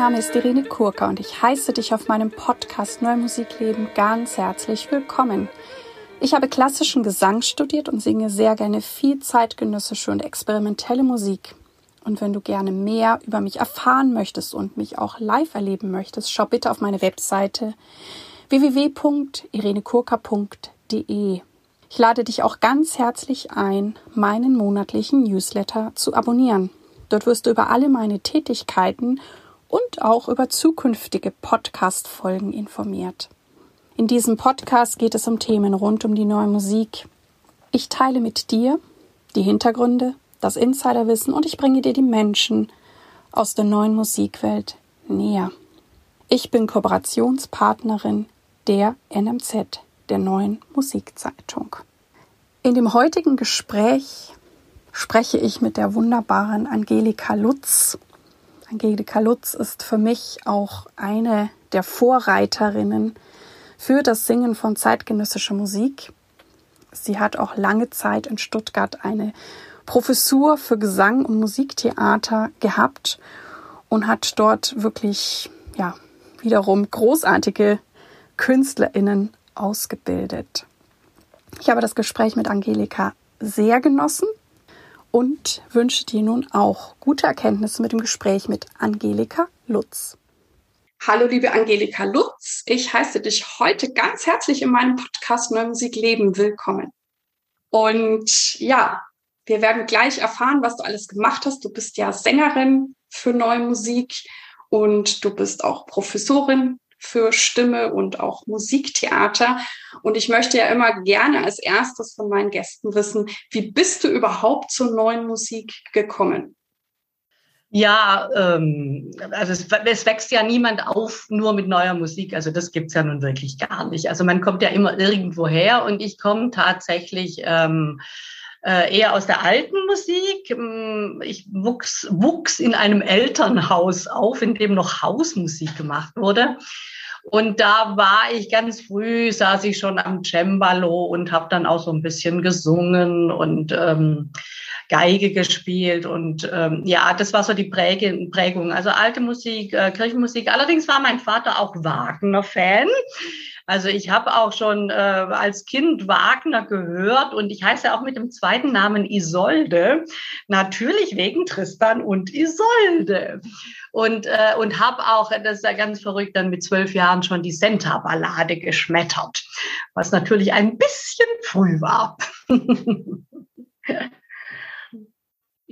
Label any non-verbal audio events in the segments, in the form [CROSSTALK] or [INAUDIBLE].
Name ist Irene Kurka und ich heiße dich auf meinem Podcast Neue Musikleben ganz herzlich willkommen. Ich habe klassischen Gesang studiert und singe sehr gerne viel zeitgenössische und experimentelle Musik. Und wenn du gerne mehr über mich erfahren möchtest und mich auch live erleben möchtest, schau bitte auf meine Webseite www.irenekurka.de. Ich lade dich auch ganz herzlich ein, meinen monatlichen Newsletter zu abonnieren. Dort wirst du über alle meine Tätigkeiten und auch über zukünftige Podcast-Folgen informiert. In diesem Podcast geht es um Themen rund um die neue Musik. Ich teile mit dir die Hintergründe, das Insiderwissen und ich bringe dir die Menschen aus der neuen Musikwelt näher. Ich bin Kooperationspartnerin der NMZ, der neuen Musikzeitung. In dem heutigen Gespräch spreche ich mit der wunderbaren Angelika Lutz. Angelika Lutz ist für mich auch eine der Vorreiterinnen für das Singen von zeitgenössischer Musik. Sie hat auch lange Zeit in Stuttgart eine Professur für Gesang und Musiktheater gehabt und hat dort wirklich, ja, wiederum großartige KünstlerInnen ausgebildet. Ich habe das Gespräch mit Angelika sehr genossen und wünsche dir nun auch gute Erkenntnisse mit dem Gespräch mit Angelika Lutz. Hallo, liebe Angelika Lutz. Ich heiße dich heute ganz herzlich in meinem Podcast Neue Musik Leben willkommen. Und ja, wir werden gleich erfahren, was du alles gemacht hast. Du bist ja Sängerin für Neue Musik und du bist auch Professorin für Stimme und auch Musiktheater. Und ich möchte ja immer gerne als erstes von meinen Gästen wissen, wie bist du überhaupt zur neuen Musik gekommen? Ja, ähm, also es, wächst ja niemand auf nur mit neuer Musik. Also das gibt's ja nun wirklich gar nicht. Also man kommt ja immer irgendwo her und ich komme tatsächlich ähm, äh, eher aus der alten Musik. Ähm, ich wuchs, wuchs in einem Elternhaus auf, in dem noch Hausmusik gemacht wurde. Und da war ich ganz früh, saß ich schon am Cembalo und habe dann auch so ein bisschen gesungen und ähm, Geige gespielt und ähm, ja, das war so die Prägung. Also alte Musik, äh, Kirchenmusik. Allerdings war mein Vater auch Wagner-Fan. Also ich habe auch schon äh, als Kind Wagner gehört und ich heiße auch mit dem zweiten Namen Isolde, natürlich wegen Tristan und Isolde. Und, äh, und habe auch, das ist ja ganz verrückt, dann mit zwölf Jahren schon die Senta-Ballade geschmettert, was natürlich ein bisschen früh war. [LAUGHS]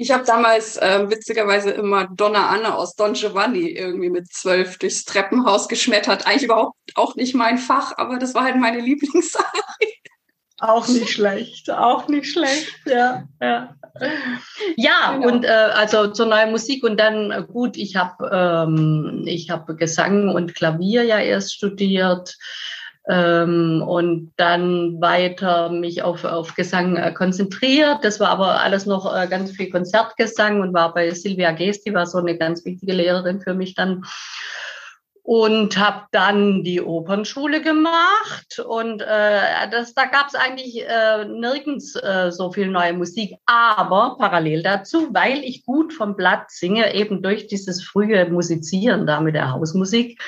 Ich habe damals äh, witzigerweise immer Donna Anna aus Don Giovanni irgendwie mit zwölf durchs Treppenhaus geschmettert. Eigentlich überhaupt auch nicht mein Fach, aber das war halt meine Lieblingssache. Auch nicht schlecht, auch nicht schlecht, ja. Ja, ja genau. und äh, also zur neuen Musik und dann äh, gut, ich habe ähm, ich habe Gesang und Klavier ja erst studiert ähm, und dann weiter mich auf, auf Gesang äh, konzentriert. Das war aber alles noch äh, ganz viel Konzertgesang und war bei Silvia Gesti, war so eine ganz wichtige Lehrerin für mich dann. Und habe dann die Opernschule gemacht und äh, das, da gab es eigentlich äh, nirgends äh, so viel neue Musik. Aber parallel dazu, weil ich gut vom Blatt singe, eben durch dieses frühe Musizieren da mit der Hausmusik,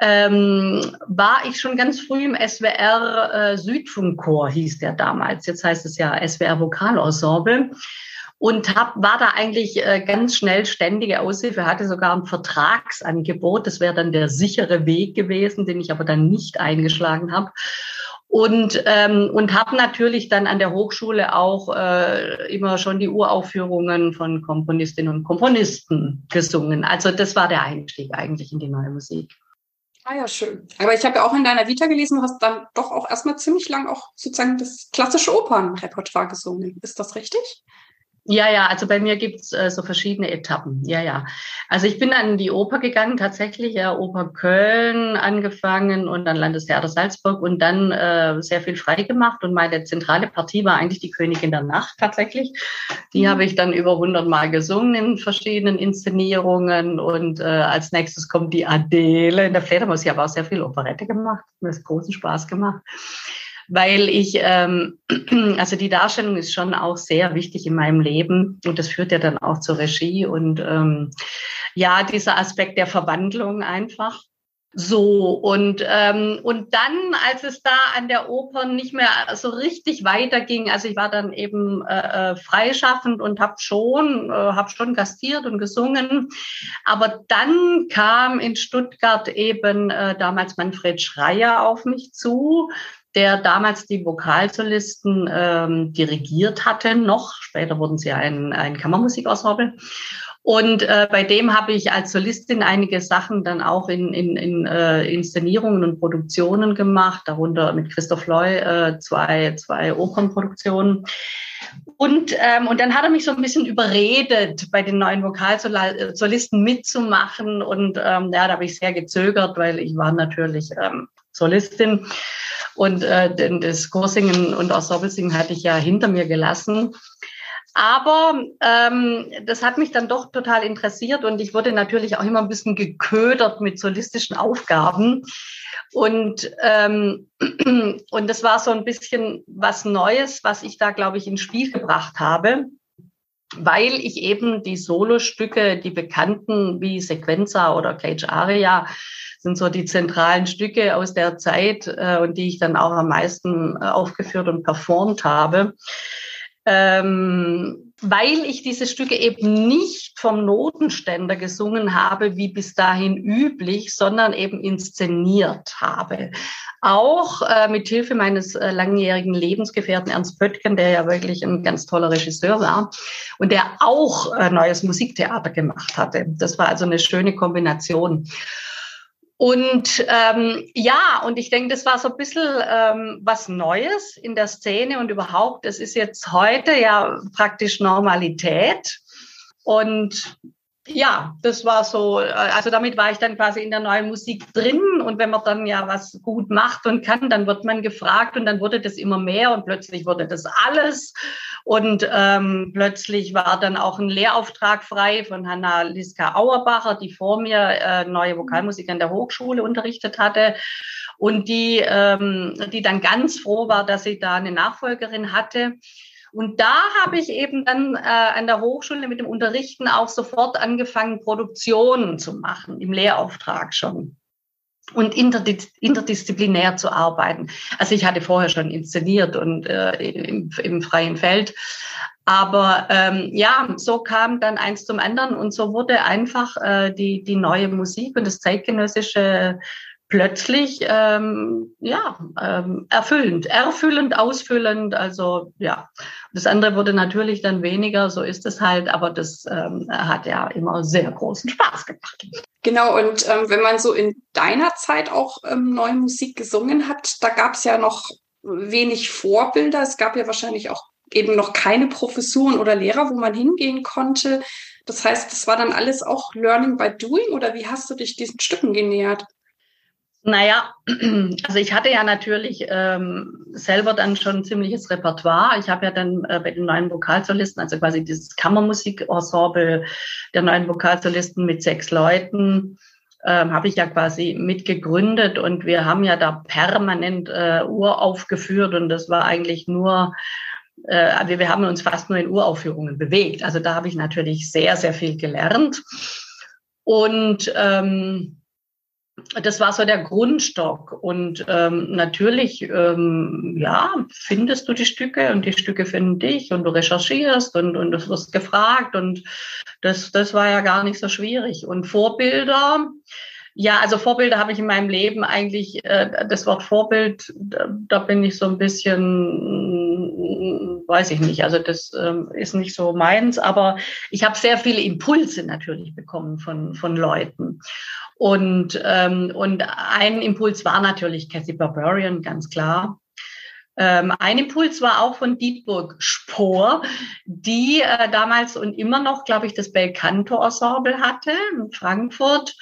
ähm, war ich schon ganz früh im SWR äh, Südfunkchor, hieß der damals. Jetzt heißt es ja SWR Vokalensemble. Und hab, war da eigentlich äh, ganz schnell ständige Aushilfe, hatte sogar ein Vertragsangebot. Das wäre dann der sichere Weg gewesen, den ich aber dann nicht eingeschlagen habe und ähm, und habe natürlich dann an der Hochschule auch äh, immer schon die Uraufführungen von Komponistinnen und Komponisten gesungen. Also das war der Einstieg eigentlich in die neue Musik. Ah ja, schön. Aber ich habe ja auch in deiner Vita gelesen, du hast dann doch auch erstmal ziemlich lang auch sozusagen das klassische Opernrepertoire gesungen. Ist das richtig? Ja, ja, also bei mir gibt's äh, so verschiedene Etappen. Ja, ja. Also ich bin an die Oper gegangen, tatsächlich, ja, Oper Köln angefangen und dann Landestheater Salzburg und dann äh, sehr viel frei gemacht. Und meine zentrale Partie war eigentlich die Königin der Nacht tatsächlich. Die mhm. habe ich dann über 100 Mal gesungen in verschiedenen Inszenierungen. Und äh, als nächstes kommt die Adele in der Fledermaus. Ich habe auch sehr viel Operette gemacht. Mir hat großen Spaß gemacht. Weil ich, ähm, [CLEARS THROAT] also die Darstellung ist schon auch sehr wichtig in meinem Leben und das führt ja dann auch zur Regie und ähm, ja, dieser Aspekt der Verwandlung einfach. So, und, ähm, und dann, als es da an der Oper nicht mehr so richtig weiterging, also ich war dann eben äh, äh freischaffend und habe schon, äh, hab schon gastiert und gesungen, aber dann kam in Stuttgart eben äh, damals Manfred Schreier auf mich zu, der damals die Vokalsolisten ähm, dirigiert hatte, noch. Später wurden sie ein, ein Kammermusikensemble. Und äh, bei dem habe ich als Solistin einige Sachen dann auch in, in, in äh, Inszenierungen und Produktionen gemacht, darunter mit Christoph Loy äh, zwei, zwei Opernproduktionen. Und, ähm, und dann hat er mich so ein bisschen überredet, bei den neuen Vokalsolisten mitzumachen. Und ähm, ja, da habe ich sehr gezögert, weil ich war natürlich ähm, Solistin. Und äh, das Chorsingen und Ensemblesingen hatte ich ja hinter mir gelassen. Aber ähm, das hat mich dann doch total interessiert und ich wurde natürlich auch immer ein bisschen geködert mit solistischen Aufgaben. Und, ähm, [CLEARS THROAT] und das war so ein bisschen was Neues, was ich da, glaube ich, ins Spiel gebracht habe, weil ich eben die Solostücke, die bekannten wie Sequenza oder Cage Aria, sind so die zentralen Stücke aus der Zeit äh, und die ich dann auch am meisten äh, aufgeführt und performt habe ähm, weil ich diese Stücke eben nicht vom Notenständer gesungen habe, wie bis dahin üblich, sondern eben inszeniert habe. Auch äh, mit Hilfe meines äh, langjährigen Lebensgefährten Ernst Pöttgen, der ja wirklich ein ganz toller Regisseur war und der auch äh, neues Musiktheater gemacht hatte. Das war also eine schöne Kombination. Und ähm, ja, und ich denke, das war so ein bisschen ähm, was Neues in der Szene und überhaupt, es ist jetzt heute ja praktisch Normalität. Und ja, das war so, äh, also damit war ich dann quasi in der neuen Musik drin und wenn man dann ja was gut macht und kann, dann wird man gefragt und dann wurde das immer mehr und plötzlich wurde das alles und ähm, plötzlich war dann auch ein Lehrauftrag frei von Hanna Liska Auerbacher, die vor mir äh, neue Vokalmusik an der Hochschule unterrichtet hatte und die, ähm, die dann ganz froh war, dass sie da eine Nachfolgerin hatte. Und da habe ich eben dann äh, an der Hochschule mit dem Unterrichten auch sofort angefangen, Produktionen zu machen, im Lehrauftrag schon und interdisziplinär zu arbeiten. Also ich hatte vorher schon inszeniert und äh, im, im freien Feld. Aber ähm, ja, so kam dann eins zum anderen und so wurde einfach äh, die, die neue Musik und das zeitgenössische plötzlich ähm, ja ähm, erfüllend, erfüllend, ausfüllend. Also ja, das andere wurde natürlich dann weniger. So ist es halt, aber das ähm, hat ja immer sehr großen Spaß gemacht. Genau. Und ähm, wenn man so in deiner Zeit auch ähm, neue Musik gesungen hat, da gab es ja noch wenig Vorbilder. Es gab ja wahrscheinlich auch eben noch keine Professuren oder Lehrer, wo man hingehen konnte. Das heißt, das war dann alles auch Learning by Doing oder wie hast du dich diesen Stücken genähert? Naja, [CLEARS THROAT] also ich hatte ja natürlich ähm, selber dann schon ziemliches Repertoire. Ich habe ja dann äh, bei den neuen Vokalsolisten, also quasi dieses Kammermusik-Ensemble der neuen Vokalsolisten mit sechs Leuten, ähm, habe ich ja quasi mitgegründet und wir haben ja da permanent äh, Uraufgeführt und das war eigentlich nur, äh, wir, wir haben uns fast nur in Uraufführungen bewegt. Also da habe ich natürlich sehr, sehr viel gelernt. Und ähm, das war so der Grundstock. Und ähm, natürlich, ähm, ja, findest du die Stücke und die Stücke finden dich und du recherchierst und, und du wirst gefragt und das, das war ja gar nicht so schwierig. Und Vorbilder, ja, also Vorbilder habe ich in meinem Leben eigentlich, äh, das Wort Vorbild, da, da bin ich so ein bisschen, weiß ich nicht, also das ähm, ist nicht so meins, aber ich habe sehr viele Impulse natürlich bekommen von, von Leuten. Und, ähm, und ein Impuls war natürlich Cathy Barbarian, ganz klar. Ähm, ein Impuls war auch von Dietburg Spohr, die äh, damals und immer noch, glaube ich, das Belcanto Ensemble hatte in Frankfurt.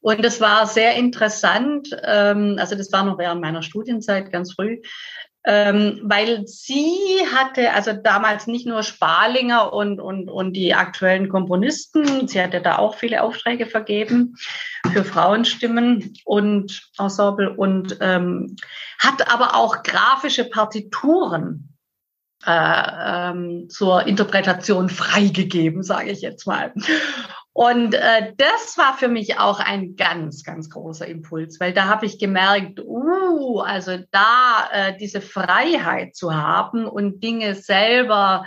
Und das war sehr interessant. Ähm, also das war noch während meiner Studienzeit ganz früh. Ähm, weil sie hatte, also damals nicht nur Sparlinger und, und, und die aktuellen Komponisten, sie hatte da auch viele Aufträge vergeben für Frauenstimmen und Ensemble und ähm, hat aber auch grafische Partituren äh, ähm, zur Interpretation freigegeben, sage ich jetzt mal. Und äh, das war für mich auch ein ganz, ganz großer Impuls, weil da habe ich gemerkt, uh, also da äh, diese Freiheit zu haben und Dinge selber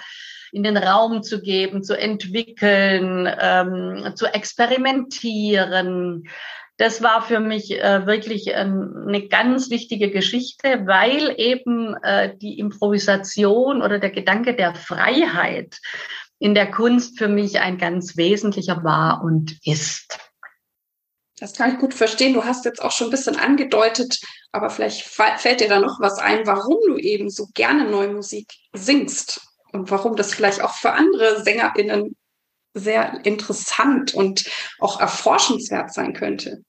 in den Raum zu geben, zu entwickeln, ähm, zu experimentieren. Das war für mich äh, wirklich eine ganz wichtige Geschichte, weil eben äh, die Improvisation oder der Gedanke der Freiheit in der Kunst für mich ein ganz wesentlicher war und ist. Das kann ich gut verstehen. Du hast jetzt auch schon ein bisschen angedeutet, aber vielleicht fällt dir da noch was ein, warum du eben so gerne neue Musik singst und warum das vielleicht auch für andere SängerInnen sehr interessant und auch erforschenswert sein könnte.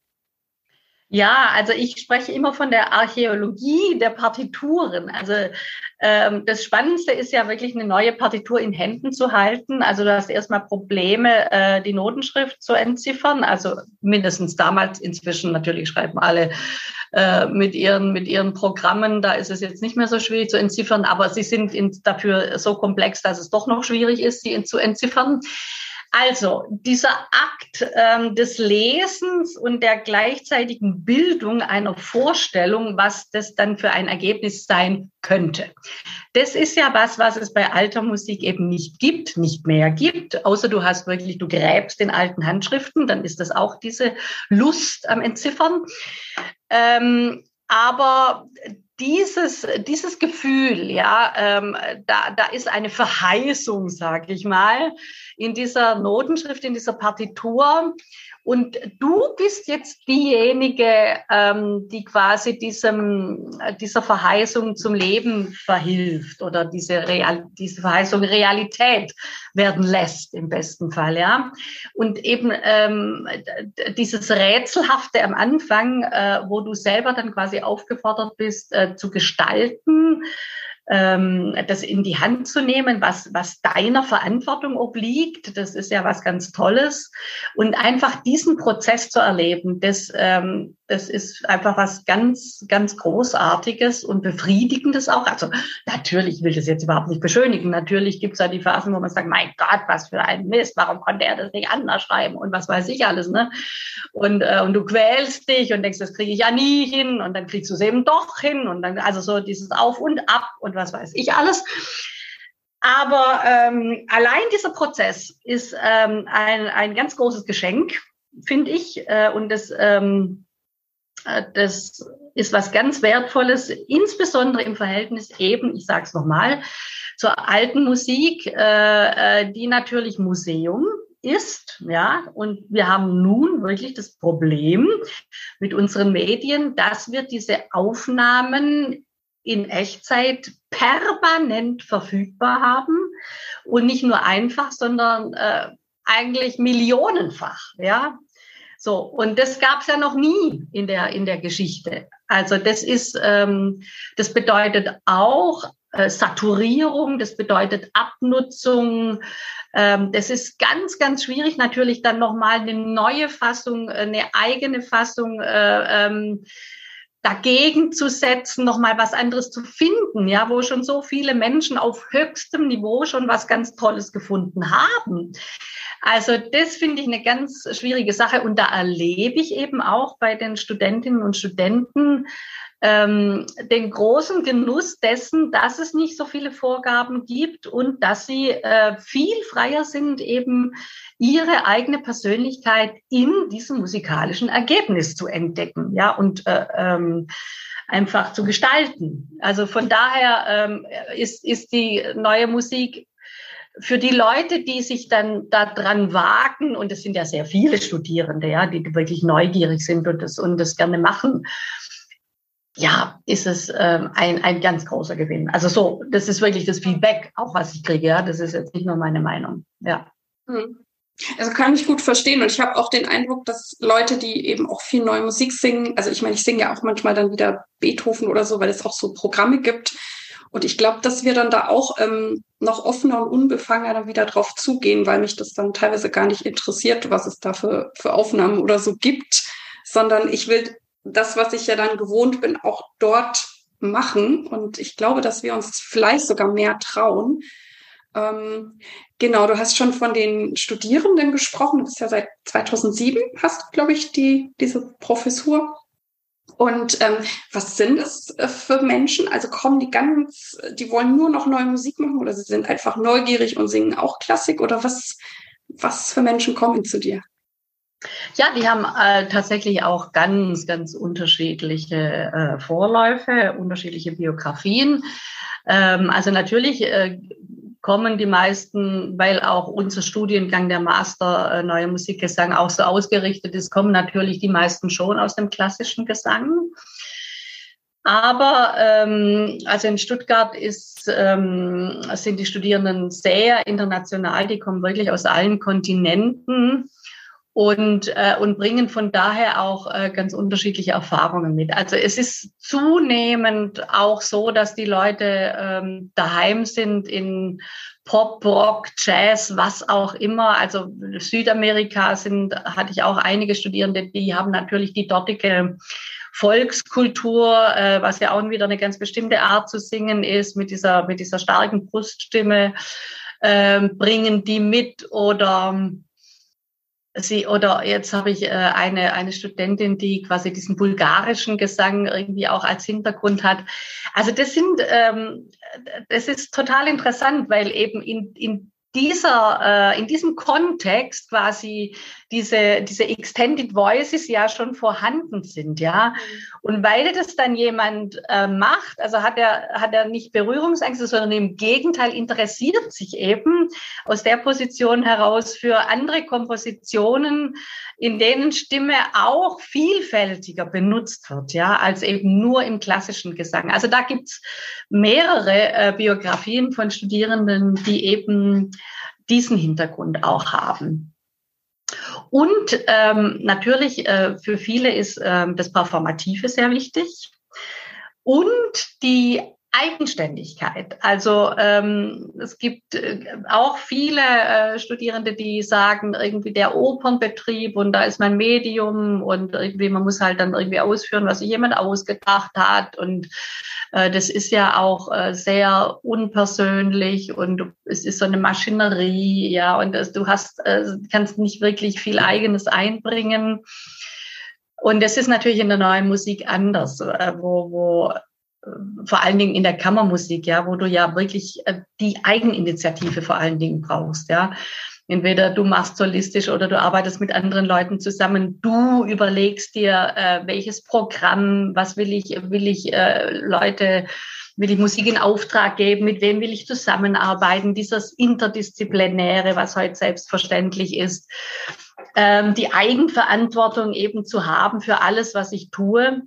Ja, also ich spreche immer von der Archäologie der Partituren. Also ähm, das Spannendste ist ja wirklich eine neue Partitur in Händen zu halten. Also du hast erstmal Probleme, äh, die Notenschrift zu entziffern. Also mindestens damals, inzwischen natürlich schreiben alle äh, mit ihren mit ihren Programmen. Da ist es jetzt nicht mehr so schwierig zu entziffern, aber sie sind in, dafür so komplex, dass es doch noch schwierig ist, sie zu entziffern. Also dieser Akt ähm, des Lesens und der gleichzeitigen Bildung einer Vorstellung, was das dann für ein Ergebnis sein könnte. Das ist ja was, was es bei alter Musik eben nicht gibt, nicht mehr gibt, außer du hast wirklich, du gräbst in alten Handschriften, dann ist das auch diese Lust am Entziffern. Ähm, aber dieses, dieses Gefühl, ja, ähm, da, da ist eine Verheißung, sage ich mal, in dieser Notenschrift, in dieser Partitur. Und du bist jetzt diejenige, ähm, die quasi diesem, dieser Verheißung zum Leben verhilft oder diese, Real, diese Verheißung Realität werden lässt im besten Fall, ja. Und eben ähm, dieses Rätselhafte am Anfang, äh, wo du selber dann quasi aufgefordert bist, äh, zu gestalten, ähm, das in die Hand zu nehmen, was, was deiner Verantwortung obliegt. Das ist ja was ganz Tolles. Und einfach diesen Prozess zu erleben, das, ähm, das ist einfach was ganz, ganz Großartiges und Befriedigendes auch. Also natürlich will ich das jetzt überhaupt nicht beschönigen. Natürlich gibt es ja die Phasen, wo man sagt, mein Gott, was für ein Mist, warum konnte er das nicht anders schreiben und was weiß ich alles. Ne? Und, äh, und du quälst dich und denkst, das kriege ich ja nie hin und dann kriegst du es eben doch hin und dann also so dieses Auf und Ab und was weiß ich alles. Aber ähm, allein dieser Prozess ist ähm, ein, ein ganz großes Geschenk, finde ich. Äh, und das ähm, äh, das ist was ganz Wertvolles, insbesondere im Verhältnis eben, ich sage es nochmal, zur alten Musik, äh, äh, die natürlich Museum ist, ja, und wir haben nun wirklich das Problem mit unseren Medien, dass wir diese Aufnahmen in Echtzeit permanent verfügbar haben und nicht nur einfach, sondern äh, eigentlich millionenfach, ja. So, und das gab es ja noch nie in der, in der Geschichte. Also das ist, ähm, das bedeutet auch äh, Saturierung, das bedeutet Abnutzung. Ähm, das ist ganz, ganz schwierig, natürlich dann nochmal eine neue Fassung, eine eigene Fassung äh, ähm, dagegen zu setzen, nochmal was anderes zu finden, ja, wo schon so viele Menschen auf höchstem Niveau schon was ganz Tolles gefunden haben. Also das finde ich eine ganz schwierige Sache und da erlebe ich eben auch bei den Studentinnen und Studenten ähm, den großen Genuss dessen, dass es nicht so viele Vorgaben gibt und dass sie äh, viel freier sind, eben ihre eigene Persönlichkeit in diesem musikalischen Ergebnis zu entdecken, ja und äh, ähm, einfach zu gestalten. Also von daher ähm, ist, ist die neue Musik für die Leute, die sich dann daran wagen, und es sind ja sehr viele Studierende, ja, die wirklich neugierig sind und das, und das gerne machen, ja, ist es ähm, ein, ein ganz großer Gewinn. Also so, das ist wirklich das Feedback, auch was ich kriege, ja. Das ist jetzt nicht nur meine Meinung. Ja. Hm. Also kann ich gut verstehen. Und ich habe auch den Eindruck, dass Leute, die eben auch viel neue Musik singen, also ich meine, ich singe ja auch manchmal dann wieder Beethoven oder so, weil es auch so Programme gibt, Und ich glaube, dass wir dann da auch ähm, noch offener und unbefangener wieder drauf zugehen, weil mich das dann teilweise gar nicht interessiert, was es da für, für Aufnahmen oder so gibt, sondern ich will das, was ich ja dann gewohnt bin, auch dort machen. Und ich glaube, dass wir uns vielleicht sogar mehr trauen. Ähm, genau, du hast schon von den Studierenden gesprochen. Du bist ja seit 2007, hast, glaube ich, die, diese Professur. Und ähm, was sind es äh, für Menschen? Also kommen die ganz, die wollen nur noch neue Musik machen oder sie sind einfach neugierig und singen auch Klassik oder was, was für Menschen kommen zu dir? Ja, die haben äh, tatsächlich auch ganz, ganz unterschiedliche äh, Vorläufe, unterschiedliche Biografien. Ähm, also natürlich äh, kommen die meisten, weil auch unser Studiengang der Master äh, Neue Musikgesang auch so ausgerichtet ist, kommen natürlich die meisten schon aus dem klassischen Gesang. Aber ähm, also in Stuttgart ist, ähm, sind die Studierenden sehr international, die kommen wirklich aus allen Kontinenten und, äh, und bringen von daher auch äh, ganz unterschiedliche Erfahrungen mit. Also es ist zunehmend auch so, dass die Leute ähm, daheim sind in Pop, Rock, Jazz, was auch immer. Also Südamerika sind, hatte ich auch einige Studierende, die haben natürlich die dortige Volkskultur, äh, was ja auch wieder eine ganz bestimmte Art zu singen ist, mit dieser, mit dieser starken Bruststimme, äh, bringen die mit oder sie oder jetzt habe ich äh, eine eine Studentin, die quasi diesen bulgarischen Gesang irgendwie auch als Hintergrund hat. Also das sind ähm, das ist total interessant, weil eben in in dieser, äh, in diesem Kontext quasi diese, diese Extended Voices ja schon vorhanden sind, ja. Und weil das dann jemand äh, macht, also hat er, hat er nicht Berührungsängste, sondern im Gegenteil interessiert sich eben aus der Position heraus für andere Kompositionen, in denen Stimme auch vielfältiger benutzt wird, ja, als eben nur im klassischen Gesang. Also da gibt's mehrere äh, Biografien von Studierenden, die eben diesen Hintergrund auch haben. Und ähm, natürlich äh, für viele ist ähm, das Performative sehr wichtig. Und die Eigenständigkeit. Also ähm, es gibt äh, auch viele äh, Studierende, die sagen, irgendwie der Opernbetrieb und da ist mein Medium und irgendwie man muss halt dann irgendwie ausführen, was sich jemand ausgedacht hat und äh, das ist ja auch äh, sehr unpersönlich und es ist so eine Maschinerie, ja und das, du hast äh, kannst nicht wirklich viel eigenes einbringen. Und das ist natürlich in der neuen Musik anders, äh, wo, wo vor allen Dingen in der Kammermusik, ja, wo du ja wirklich äh, die Eigeninitiative vor allen Dingen brauchst, ja. Entweder du machst solistisch oder du arbeitest mit anderen Leuten zusammen. Du überlegst dir, äh, welches Programm, was will ich, will ich äh, Leute, will ich Musik in Auftrag geben, mit wem will ich zusammenarbeiten, dieses Interdisziplinäre, was heute selbstverständlich ist, ähm, die Eigenverantwortung eben zu haben für alles, was ich tue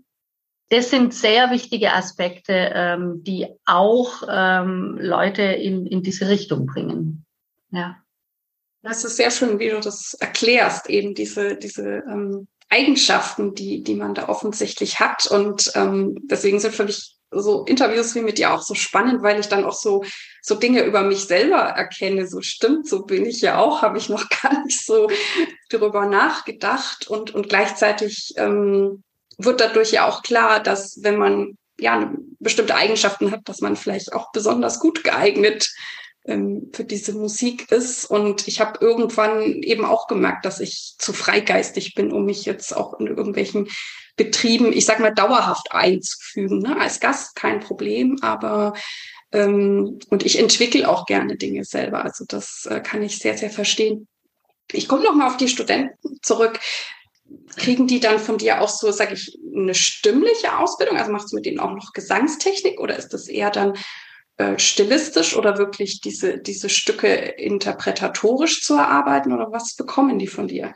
das sind sehr wichtige Aspekte, ähm, die auch ähm, Leute in, in diese Richtung bringen. Ja. Das ist sehr schön, wie du das erklärst, eben diese, diese ähm, Eigenschaften, die, die man da offensichtlich hat. Und ähm, deswegen sind für mich so Interviews wie mit dir auch so spannend, weil ich dann auch so, so Dinge über mich selber erkenne. So stimmt, so bin ich ja auch, habe ich noch [LAUGHS] gar nicht so darüber nachgedacht und, und gleichzeitig ähm, wird dadurch ja auch klar, dass wenn man ja bestimmte Eigenschaften hat, dass man vielleicht auch besonders gut geeignet ähm, für diese Musik ist. Und ich habe irgendwann eben auch gemerkt, dass ich zu freigeistig bin, um mich jetzt auch in irgendwelchen Betrieben, ich sag mal, dauerhaft einzufügen. Ne? Als Gast kein Problem, aber ähm, und ich entwickle auch gerne Dinge selber. Also das äh, kann ich sehr, sehr verstehen. Ich komme noch mal auf die Studenten zurück kriegen die dann von dir auch so, sage ich, eine stimmliche Ausbildung? Also machst du mit denen auch noch Gesangstechnik oder ist das eher dann äh, stilistisch oder wirklich diese, diese Stücke interpretatorisch zu erarbeiten oder was bekommen die von dir?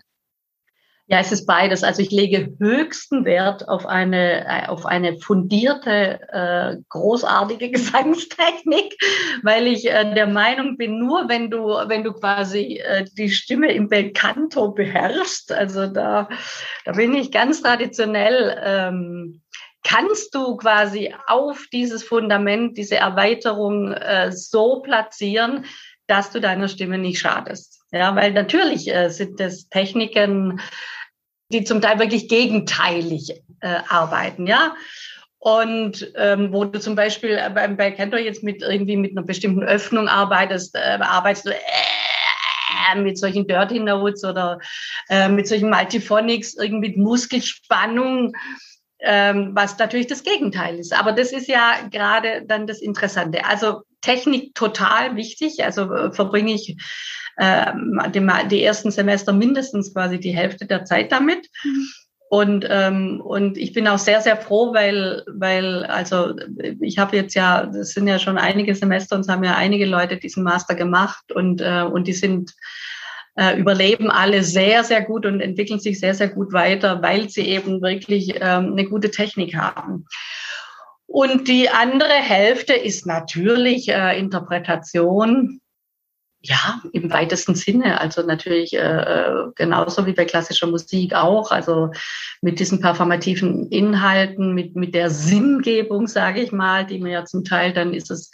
Ja, es ist beides. Also ich lege höchsten Wert auf eine, äh, auf eine fundierte, äh, großartige [LAUGHS] Gesangstechnik, weil ich äh, der Meinung bin, nur wenn du, wenn du quasi äh, die Stimme im Belcanto beherrschst, also da, da bin ich ganz traditionell ähm, kannst du quasi auf dieses Fundament, diese Erweiterung äh, so platzieren, dass du deiner Stimme nicht schadest. Ja, weil natürlich äh, sind das Techniken, die zum Teil wirklich gegenteilig äh, arbeiten, ja. Und ähm, wo du zum Beispiel bei, bei Cantor jetzt mit irgendwie mit einer bestimmten Öffnung arbeitest, äh, arbeitest du äh, mit solchen Dirty Notes oder äh, mit solchen Multiphonics, irgendwie mit Muskelspannung, ähm, was natürlich das Gegenteil ist. Aber das ist ja gerade dann das Interessante. Also Technik total wichtig. Also äh, verbringe ich die, die ersten Semester mindestens quasi die Hälfte der Zeit damit. Mhm. Und, ähm, und ich bin auch sehr, sehr froh, weil, weil also ich habe jetzt ja, das sind ja schon einige Semester und es haben ja einige Leute diesen Master gemacht und, äh, und die sind äh, überleben alle sehr, sehr gut und entwickeln sich sehr, sehr gut weiter, weil sie eben wirklich ähm, eine gute Technik haben. Und die andere Hälfte ist natürlich äh, Interpretation ja, im weitesten Sinne. Also natürlich äh, genauso wie bei klassischer Musik auch. Also mit diesen performativen Inhalten, mit, mit der Sinngebung, sage ich mal, die mir ja zum Teil dann ist es,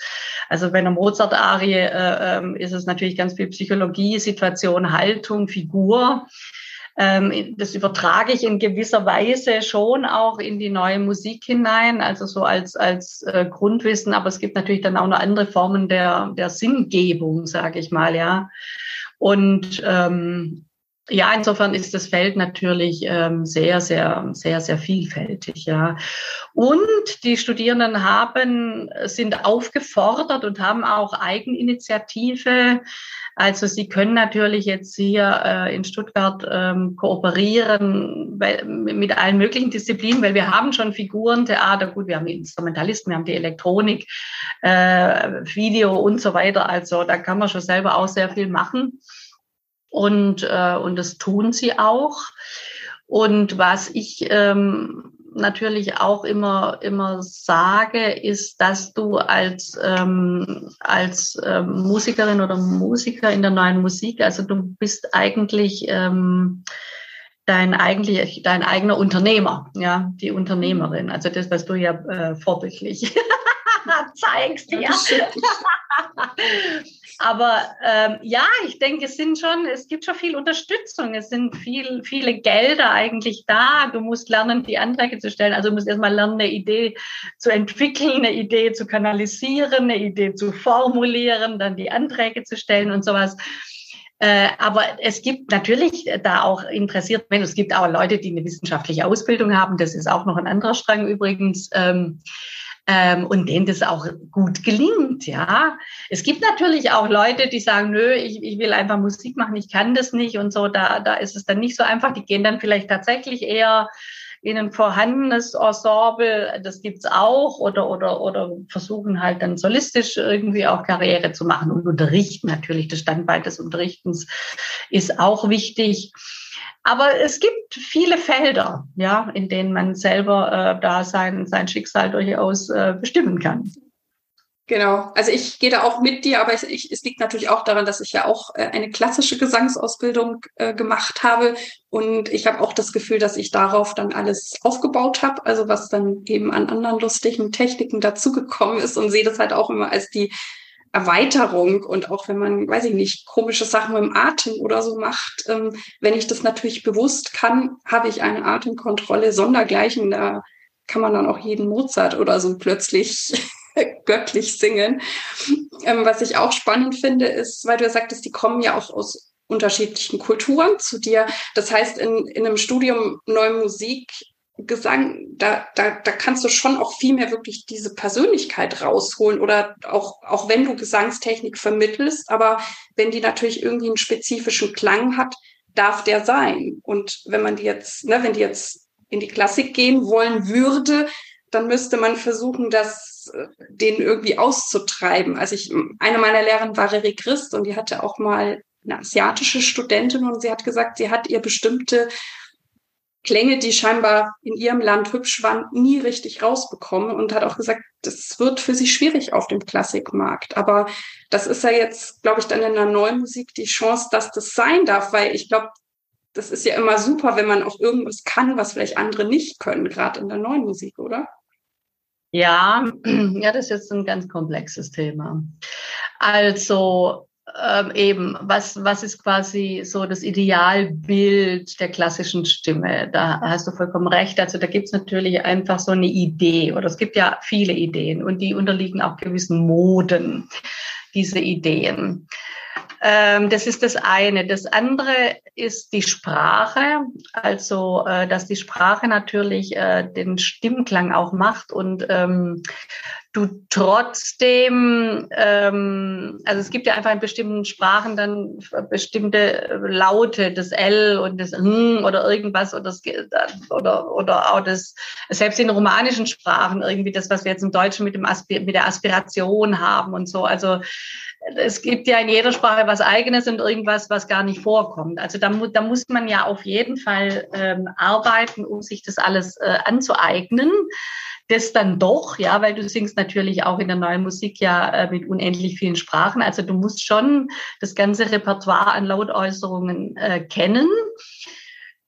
also bei einer Mozart-Arie äh, äh, ist es natürlich ganz viel Psychologie, Situation, Haltung, Figur. Ähm, das übertrage ich in gewisser Weise schon auch in die neue Musik hinein, also so als, als äh, Grundwissen. Aber es gibt natürlich dann auch noch andere Formen der, der Sinngebung, sage ich mal, ja. Und ähm, ja, insofern ist das Feld natürlich ähm, sehr, sehr, sehr, sehr vielfältig, ja. Und die Studierenden haben, sind aufgefordert und haben auch Eigeninitiative. Also sie können natürlich jetzt hier äh, in Stuttgart ähm, kooperieren bei, mit allen möglichen Disziplinen, weil wir haben schon Figuren, Theater, gut, wir haben die Instrumentalisten, wir haben die Elektronik, äh, Video und so weiter. Also da kann man schon selber auch sehr viel machen und, äh, und das tun sie auch. Und was ich ähm, natürlich auch immer, immer sage, ist, dass du als, ähm, als ähm, Musikerin oder Musiker in der neuen Musik, also du bist eigentlich ähm, dein, eigentlich dein eigener Unternehmer, ja, die Unternehmerin. Also das, was du ja äh, vorbildlich [LAUGHS] zeigst, ja. [LAUGHS] Aber ähm, ja, ich denke, es sind schon, es gibt schon viel Unterstützung. Es sind viel, viele Gelder eigentlich da. Du musst lernen, die Anträge zu stellen. Also du musst erstmal lernen, eine Idee zu entwickeln, eine Idee zu kanalisieren, eine Idee zu formulieren, dann die Anträge zu stellen und sowas. Äh, aber es gibt natürlich da auch interessiert Menschen. Es gibt auch Leute, die eine wissenschaftliche Ausbildung haben. Das ist auch noch ein anderer Strang übrigens. Ähm, ähm, und denen das auch gut gelingt, ja. Es gibt natürlich auch Leute, die sagen, nö, ich, ich will einfach Musik machen, ich kann das nicht und so, da, da ist es dann nicht so einfach. Die gehen dann vielleicht tatsächlich eher in ein vorhandenes Ensemble, das gibt's auch, oder, oder, oder versuchen halt dann solistisch irgendwie auch Karriere zu machen und unterrichten natürlich. Das Standbein des Unterrichtens ist auch wichtig. Aber es gibt viele Felder, ja, in denen man selber äh, da sein, sein Schicksal durchaus äh, bestimmen kann. Genau, also ich gehe da auch mit dir, aber ich, ich, es liegt natürlich auch daran, dass ich ja auch äh, eine klassische Gesangsausbildung äh, gemacht habe und ich habe auch das Gefühl, dass ich darauf dann alles aufgebaut habe, also was dann eben an anderen lustigen Techniken dazugekommen ist und sehe das halt auch immer als die Erweiterung und auch wenn man, weiß ich nicht, komische Sachen mit dem Atem oder so macht, ähm, wenn ich das natürlich bewusst kann, habe ich eine Atemkontrolle sondergleichen. Da kann man dann auch jeden Mozart oder so plötzlich [LAUGHS] göttlich singen. Ähm, was ich auch spannend finde, ist, weil du ja sagtest, die kommen ja auch aus unterschiedlichen Kulturen zu dir. Das heißt, in, in einem Studium Neue Musik Gesang, da, da, da kannst du schon auch viel mehr wirklich diese Persönlichkeit rausholen oder auch, auch wenn du Gesangstechnik vermittelst, aber wenn die natürlich irgendwie einen spezifischen Klang hat, darf der sein. Und wenn man die jetzt, ne, wenn die jetzt in die Klassik gehen wollen würde, dann müsste man versuchen, das äh, den irgendwie auszutreiben. Also ich, eine meiner Lehrerinnen war Reri Christ und die hatte auch mal eine asiatische Studentin und sie hat gesagt, sie hat ihr bestimmte Klänge, die scheinbar in ihrem Land hübsch waren, nie richtig rausbekommen und hat auch gesagt, das wird für sie schwierig auf dem Klassikmarkt. Aber das ist ja jetzt, glaube ich, dann in der neuen Musik die Chance, dass das sein darf, weil ich glaube, das ist ja immer super, wenn man auch irgendwas kann, was vielleicht andere nicht können, gerade in der neuen Musik, oder? Ja, [CLEARS THROAT] ja, das ist jetzt ein ganz komplexes Thema. Also ähm, eben, was, was ist quasi so das Idealbild der klassischen Stimme? Da hast du vollkommen recht. Also da gibt es natürlich einfach so eine Idee oder es gibt ja viele Ideen und die unterliegen auch gewissen Moden, diese Ideen. Ähm, das ist das eine. Das andere ist die Sprache, also äh, dass die Sprache natürlich äh, den Stimmklang auch macht und ähm, du trotzdem, ähm, also es gibt ja einfach in bestimmten Sprachen dann bestimmte Laute, das L und das N oder irgendwas oder, das, oder, oder auch das, selbst in romanischen Sprachen irgendwie das, was wir jetzt im Deutschen mit, dem Aspir mit der Aspiration haben und so. Also es gibt ja in jeder Sprache was Eigenes und irgendwas, was gar nicht vorkommt. Also da, mu da muss man ja auf jeden Fall ähm, arbeiten, um sich das alles äh, anzueignen das dann doch, ja, weil du singst natürlich auch in der neuen Musik ja äh, mit unendlich vielen Sprachen. Also du musst schon das ganze Repertoire an Lautäußerungen äh, kennen.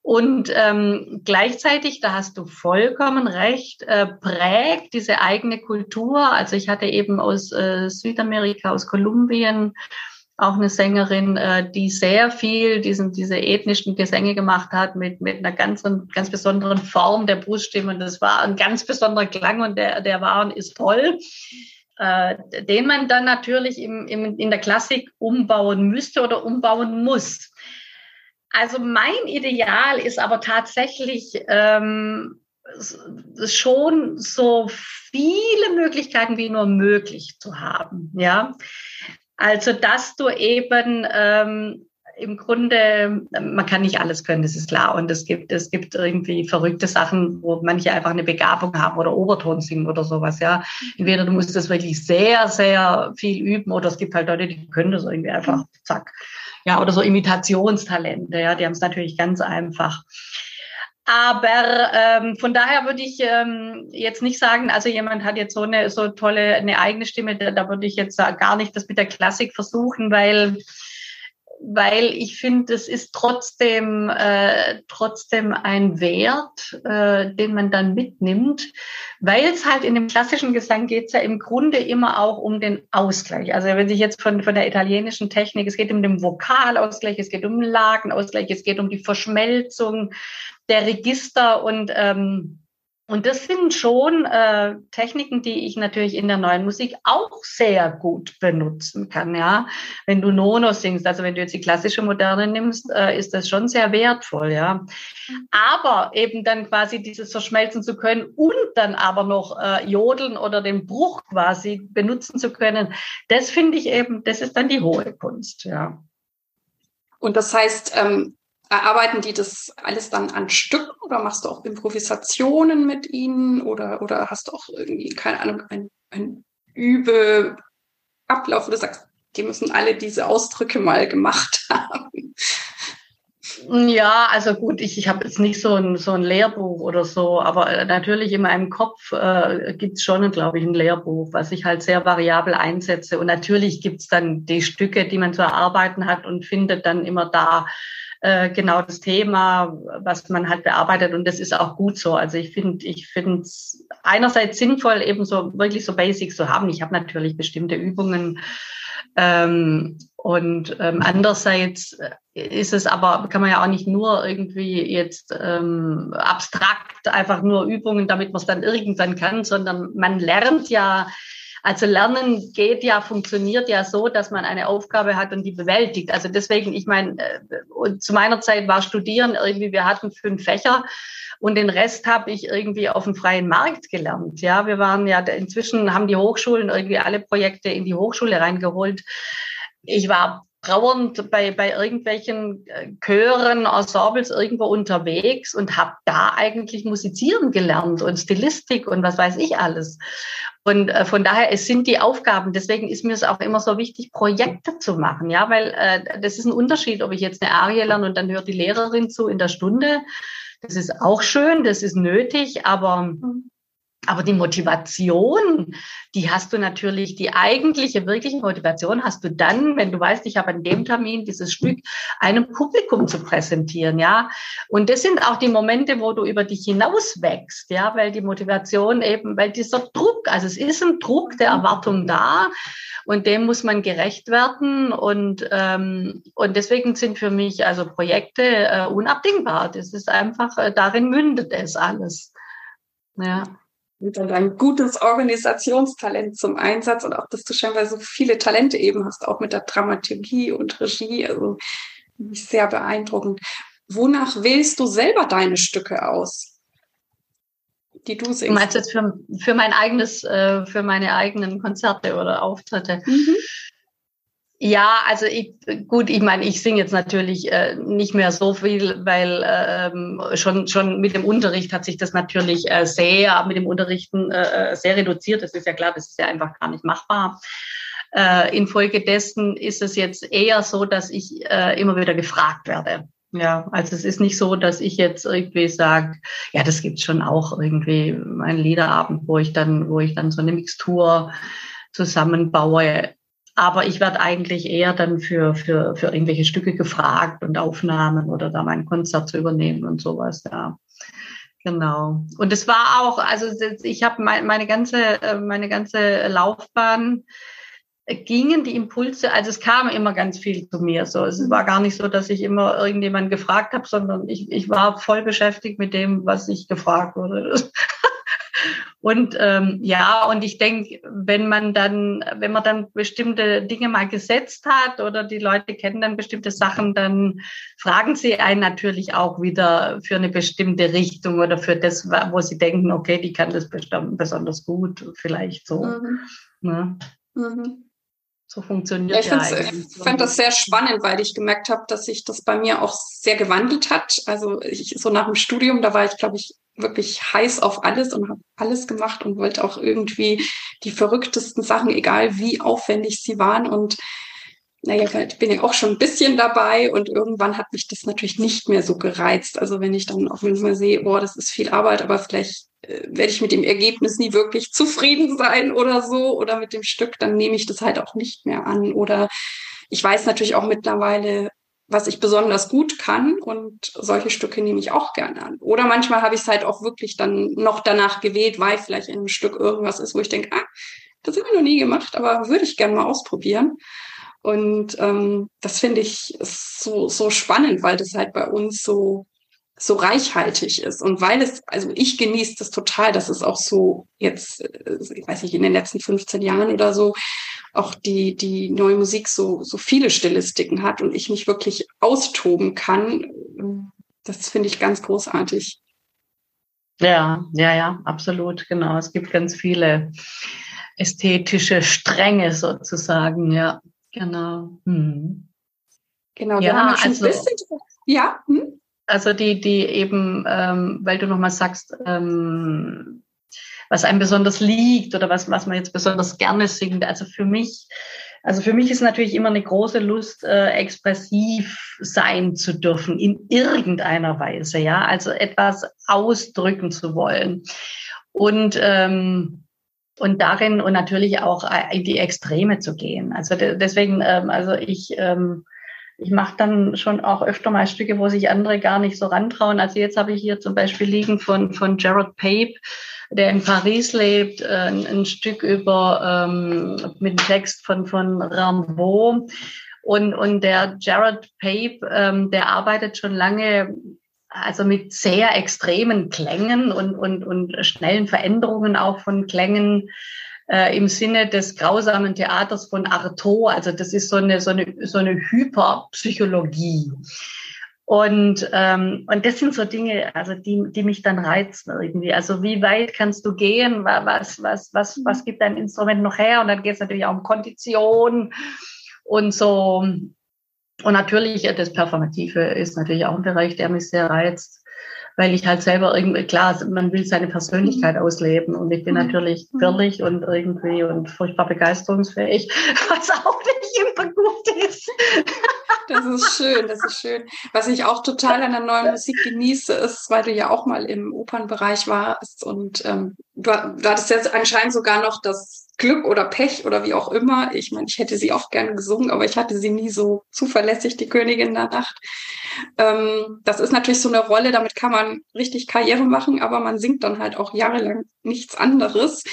Und ähm, gleichzeitig, da hast du vollkommen recht, äh, prägt diese eigene Kultur. Also ich hatte eben aus äh, Südamerika, aus Kolumbien, auch eine Sängerin, äh, die sehr viel diesen, diese ethnischen Gesänge gemacht hat mit, mit einer ganz, ganz besonderen Form der Bruststimme. Und das war ein ganz besonderer Klang und der, der war und ist toll. Äh, den man dann natürlich im, im, in der Klassik umbauen müsste oder umbauen muss. Also mein Ideal ist aber tatsächlich ähm, schon so viele Möglichkeiten wie nur möglich zu haben. Ja, also, dass du eben ähm, im Grunde, man kann nicht alles können, das ist klar. Und es gibt, es gibt irgendwie verrückte Sachen, wo manche einfach eine Begabung haben oder Oberton singen oder sowas, ja. Entweder du musst das wirklich sehr, sehr viel üben oder es gibt halt Leute, die können das irgendwie einfach, zack. Ja, oder so Imitationstalente, ja, die haben es natürlich ganz einfach. Aber ähm, von daher würde ich ähm, jetzt nicht sagen, also jemand hat jetzt so eine so tolle eine eigene Stimme, da, da würde ich jetzt gar nicht das mit der Klassik versuchen, weil weil ich finde, es ist trotzdem, äh, trotzdem ein Wert, äh, den man dann mitnimmt, weil es halt in dem klassischen Gesang geht es ja im Grunde immer auch um den Ausgleich. Also wenn sich jetzt von, von der italienischen Technik, es geht um den Vokalausgleich, es geht um den Lagenausgleich, es geht um die Verschmelzung der Register und ähm, und das sind schon äh, Techniken, die ich natürlich in der neuen Musik auch sehr gut benutzen kann. Ja, wenn du Nono singst, also wenn du jetzt die klassische Moderne nimmst, äh, ist das schon sehr wertvoll. Ja, aber eben dann quasi dieses verschmelzen zu können und dann aber noch äh, jodeln oder den Bruch quasi benutzen zu können, das finde ich eben, das ist dann die hohe Kunst. Ja. Und das heißt, ähm, Erarbeiten die das alles dann an Stücken oder machst du auch Improvisationen mit ihnen oder, oder hast du auch irgendwie, keine Ahnung, ein, ein Übeablauf, wo du sagst, die müssen alle diese Ausdrücke mal gemacht [LAUGHS] haben? Ja, also gut, ich, ich habe jetzt nicht so ein, so ein Lehrbuch oder so, aber äh, natürlich in meinem Kopf äh, gibt es schon, glaube ich, ein Lehrbuch, was ich halt sehr variabel einsetze. Und natürlich gibt es dann die Stücke, die man zu erarbeiten hat und findet dann immer da äh, genau das Thema, was man halt bearbeitet. Und das ist auch gut so. Also ich finde, ich finde es einerseits sinnvoll, eben so wirklich so Basics zu haben. Ich habe natürlich bestimmte Übungen. Ähm, und ähm, andererseits ist es aber, kann man ja auch nicht nur irgendwie jetzt ähm, abstrakt einfach nur Übungen, damit man es dann irgendwann kann, sondern man lernt ja also Lernen geht ja, funktioniert ja so, dass man eine Aufgabe hat und die bewältigt. Also deswegen, ich meine, äh, zu meiner Zeit war Studieren irgendwie, wir hatten fünf Fächer und den Rest habe ich irgendwie auf dem freien Markt gelernt. Ja, wir waren ja inzwischen haben die Hochschulen irgendwie alle Projekte in die Hochschule reingeholt. Ich war trauernd bei, bei irgendwelchen äh, Chören, Ensembles irgendwo unterwegs und habe da eigentlich musizieren gelernt und Stilistik und was weiß ich alles. Und äh, von daher, es sind die Aufgaben. Deswegen ist mir es auch immer so wichtig, Projekte zu machen. Ja, weil äh, das ist ein Unterschied, ob ich jetzt eine Arie lerne und dann hört die Lehrerin zu in der Stunde. Das ist auch schön, das ist nötig, aber aber die Motivation, die hast du natürlich, die eigentliche, wirkliche Motivation hast du dann, wenn du weißt, ich habe an dem Termin dieses Stück einem Publikum zu präsentieren, ja. Und das sind auch die Momente, wo du über dich hinaus wächst, ja, weil die Motivation eben, weil dieser Druck, also es ist ein Druck der Erwartung da und dem muss man gerecht werden und, ähm, und deswegen sind für mich also Projekte äh, unabdingbar. Das ist einfach, äh, darin mündet es alles. Ja und dann ein gutes Organisationstalent zum Einsatz und auch, dass du scheinbar so viele Talente eben hast, auch mit der Dramaturgie und Regie. Also sehr beeindruckend. Wonach wählst du selber deine Stücke aus? Die du singst. Du meinst jetzt für, für mein eigenes, äh, für meine eigenen Konzerte oder Auftritte? Mhm. Ja, also ich, gut, ich meine, ich singe jetzt natürlich äh, nicht mehr so viel, weil ähm, schon schon mit dem Unterricht hat sich das natürlich äh, sehr mit dem Unterrichten äh, äh, sehr reduziert. Das ist ja klar, das ist ja einfach gar nicht machbar. Äh, infolgedessen ist es jetzt eher so, dass ich äh, immer wieder gefragt werde. Ja, also es ist nicht so, dass ich jetzt irgendwie sage, ja, das gibt's schon auch irgendwie ein Liederabend, wo ich dann, wo ich dann so eine Mixtur zusammenbaue aber ich werde eigentlich eher dann für, für, für irgendwelche Stücke gefragt und Aufnahmen oder da mein Konzert zu übernehmen und sowas, ja. Genau. Und es war auch, also ich habe mein, meine ganze, äh, meine ganze Laufbahn gingen die Impulse, also es kam immer ganz viel zu mir. So, es war gar nicht so, dass ich immer irgendjemanden gefragt habe, sondern ich, ich war voll beschäftigt mit dem, was ich gefragt wurde. Und ähm, ja, und ich denke, wenn man dann, wenn man dann bestimmte Dinge mal gesetzt hat oder die Leute kennen dann bestimmte Sachen, dann fragen sie einen natürlich auch wieder für eine bestimmte Richtung oder für das, wo sie denken, okay, die kann das besonders gut, vielleicht so. Mhm. Ne? Mhm. So funktioniert ja, ich ja Ich fand das sehr spannend, weil ich gemerkt habe, dass sich das bei mir auch sehr gewandelt hat. Also ich, so nach dem Studium, da war ich, glaube ich, wirklich heiß auf alles und habe alles gemacht und wollte auch irgendwie die verrücktesten Sachen, egal wie aufwendig sie waren. Und naja, ich bin ja auch schon ein bisschen dabei und irgendwann hat mich das natürlich nicht mehr so gereizt. Also wenn ich dann auch manchmal sehe, boah, das ist viel Arbeit, aber vielleicht äh, werde ich mit dem Ergebnis nie wirklich zufrieden sein oder so oder mit dem Stück, dann nehme ich das halt auch nicht mehr an. Oder ich weiß natürlich auch mittlerweile, was ich besonders gut kann und solche Stücke nehme ich auch gerne an. Oder manchmal habe ich es halt auch wirklich dann noch danach gewählt, weil vielleicht in einem Stück irgendwas ist, wo ich denke, ah, das habe ich noch nie gemacht, aber würde ich gerne mal ausprobieren. Und ähm, das finde ich so, so spannend, weil das halt bei uns so so reichhaltig ist und weil es, also ich genieße das total, dass es auch so jetzt, äh, ich weiß nicht, in den letzten 15 Jahren oder so auch die, die neue Musik so, so viele Stilistiken hat und ich mich wirklich austoben kann. Das finde ich ganz großartig. Ja, ja, ja, absolut, genau. Es gibt ganz viele ästhetische Stränge sozusagen, ja, genau. Hm. Genau, wir ja, haben ja schon also, ein bisschen, ja. Hm? Also die, die eben, ähm, weil du nochmal sagst, ähm, was einem besonders liegt oder was, was man jetzt besonders gerne singt. Also für mich, also für mich ist natürlich immer eine große Lust, äh, expressiv sein zu dürfen in irgendeiner Weise, ja, also etwas ausdrücken zu wollen. Und ähm, und darin und natürlich auch in die Extreme zu gehen. Also deswegen, ähm, also ich ähm, ich mache dann schon auch öfter mal Stücke, wo sich andere gar nicht so rantrauen. Also jetzt habe ich hier zum Beispiel liegen von, von Jared Pape, der in Paris lebt, äh, ein, Stück über ähm, mit dem Text von, von Rimbaud. Und, und der Jared Pape, ähm, der arbeitet schon lange also mit sehr extremen Klängen und, und, und schnellen Veränderungen auch von Klängen äh, im Sinne des grausamen Theaters von Artaud. Also das ist so eine, so eine, so eine Hyperpsychologie. Und, ähm, und das sind so Dinge, also die, die mich dann reizen irgendwie. Also wie weit kannst du gehen? Was, was, was, was gibt dein Instrument noch her? Und dann geht es natürlich auch um Kondition und so. Und natürlich, das Performative ist natürlich auch ein Bereich, der mich sehr reizt weil ich halt selber irgendwie, klar, man will seine Persönlichkeit mhm. ausleben und ich bin mhm. natürlich quirlig mhm. und irgendwie und furchtbar begeisterungsfähig, [LAUGHS] was auch nicht immer gut ist. Das ist schön, das ist schön. Was ich auch total an der neuen Musik genieße, ist, weil du ja auch mal im Opernbereich warst und ähm, du, du hattest jetzt anscheinend sogar noch das Glück oder Pech oder wie auch immer. Ich meine, ich hätte sie auch gerne gesungen, aber ich hatte sie nie so zuverlässig, die Königin der Nacht. Ähm, das ist natürlich so eine Rolle, damit kann man richtig Karriere machen, aber man singt dann halt auch jahrelang nichts anderes.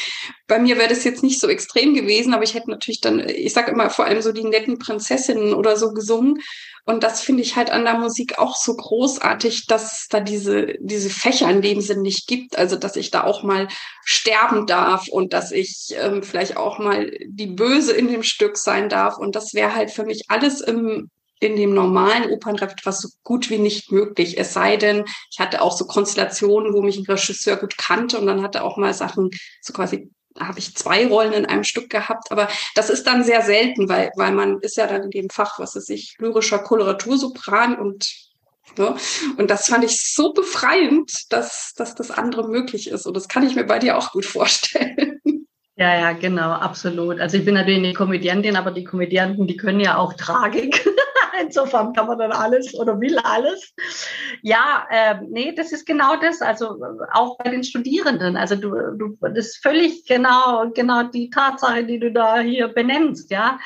Bei mir wäre das jetzt nicht so extrem gewesen, aber ich hätte natürlich dann, ich sage immer vor allem so die netten Prinzessinnen oder so gesungen. Und das finde ich halt an der Musik auch so großartig, dass da diese, diese Fächer in dem Sinn nicht gibt. Also, dass ich da auch mal sterben darf und dass ich ähm, vielleicht auch mal die Böse in dem Stück sein darf. Und das wäre halt für mich alles im, in dem normalen Opernrepertoire so gut wie nicht möglich. Es sei denn, ich hatte auch so Konstellationen, wo mich ein Regisseur gut kannte und dann hatte auch mal Sachen so quasi habe ich zwei Rollen in einem Stück gehabt, aber das ist dann sehr selten, weil, weil man ist ja dann in dem Fach, was ist ich, lyrischer Koloratursopran und Ne? Und das fand ich so befreiend, dass, dass das andere möglich ist. Und das kann ich mir bei dir auch gut vorstellen. [LAUGHS] Ja, ja, genau, absolut. Also ich bin natürlich eine Komödiantin, aber die Komödianten, die können ja auch Tragik. Insofern kann man dann alles oder will alles. Ja, äh, nee, das ist genau das. Also auch bei den Studierenden. Also du, du, das ist völlig genau, genau die Tatsache, die du da hier benennst. Ja,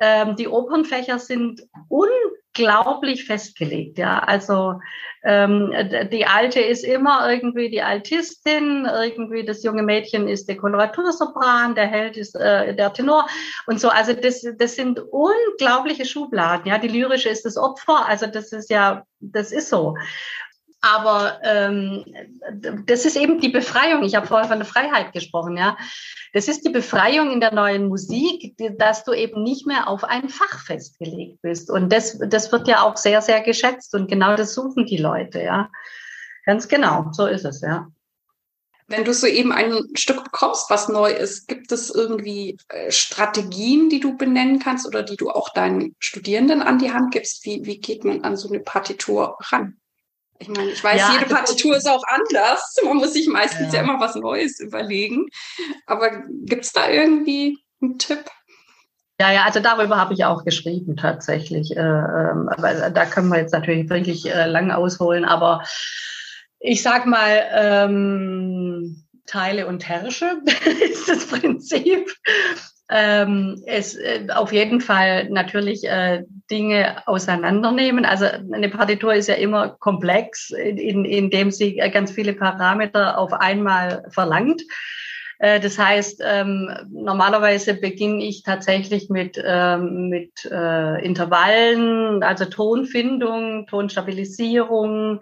ähm, die Opernfächer sind unglaublich festgelegt. Ja, also ähm, die Alte ist immer irgendwie die Altistin, irgendwie das junge Mädchen ist der Koloratursopran, der Held ist äh, der Tenor und so. Also das, das sind unglaubliche Schubladen. Ja, die lyrische ist das Opfer. Also das ist ja, das ist so. Aber ähm, das ist eben die Befreiung. Ich habe vorher von der Freiheit gesprochen, ja. Das ist die Befreiung in der neuen Musik, dass du eben nicht mehr auf ein Fach festgelegt bist. Und das, das wird ja auch sehr, sehr geschätzt. Und genau das suchen die Leute, ja. Ganz genau, so ist es, ja. Wenn du so eben ein Stück bekommst, was neu ist, gibt es irgendwie äh, Strategien, die du benennen kannst oder die du auch deinen Studierenden an die Hand gibst? Wie, wie geht man an so eine Partitur ran? Ich meine, ich weiß, ja, jede Partitur ist auch anders. [LAUGHS] Man muss sich meistens ja, ja immer was Neues überlegen. Aber gibt es da irgendwie einen Tipp? Ja, ja, also darüber habe ich auch geschrieben tatsächlich. Äh, ähm, aber da können wir jetzt natürlich wirklich äh, lang ausholen. Aber ich sag mal, ähm, Teile und Herrsche [LAUGHS] ist das Prinzip ähm, es äh, auf jeden Fall natürlich äh, Dinge auseinandernehmen. Also eine Partitur ist ja immer komplex, in, in dem sie äh, ganz viele Parameter auf einmal verlangt. Äh, das heißt, ähm, normalerweise beginne ich tatsächlich mit, ähm, mit äh, Intervallen, also Tonfindung, Tonstabilisierung,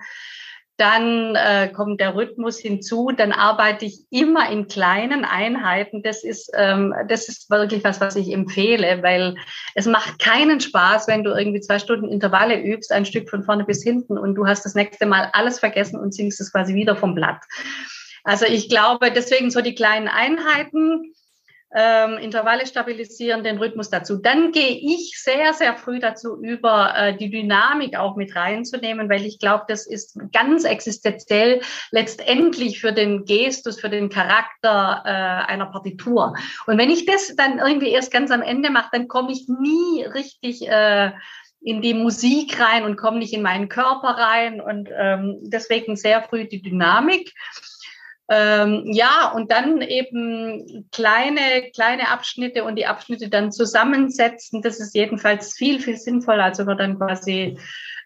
dann äh, kommt der Rhythmus hinzu. Dann arbeite ich immer in kleinen Einheiten. Das ist, ähm, das ist wirklich was, was ich empfehle, weil es macht keinen Spaß, wenn du irgendwie zwei Stunden Intervalle übst, ein Stück von vorne bis hinten und du hast das nächste Mal alles vergessen und singst es quasi wieder vom Blatt. Also ich glaube, deswegen so die kleinen Einheiten ähm, Intervalle stabilisieren, den Rhythmus dazu. Dann gehe ich sehr, sehr früh dazu über, äh, die Dynamik auch mit reinzunehmen, weil ich glaube, das ist ganz existenziell letztendlich für den Gestus, für den Charakter äh, einer Partitur. Und wenn ich das dann irgendwie erst ganz am Ende mache, dann komme ich nie richtig äh, in die Musik rein und komme nicht in meinen Körper rein und ähm, deswegen sehr früh die Dynamik. Ähm, ja, und dann eben kleine, kleine Abschnitte und die Abschnitte dann zusammensetzen. Das ist jedenfalls viel, viel sinnvoller, als wenn man dann quasi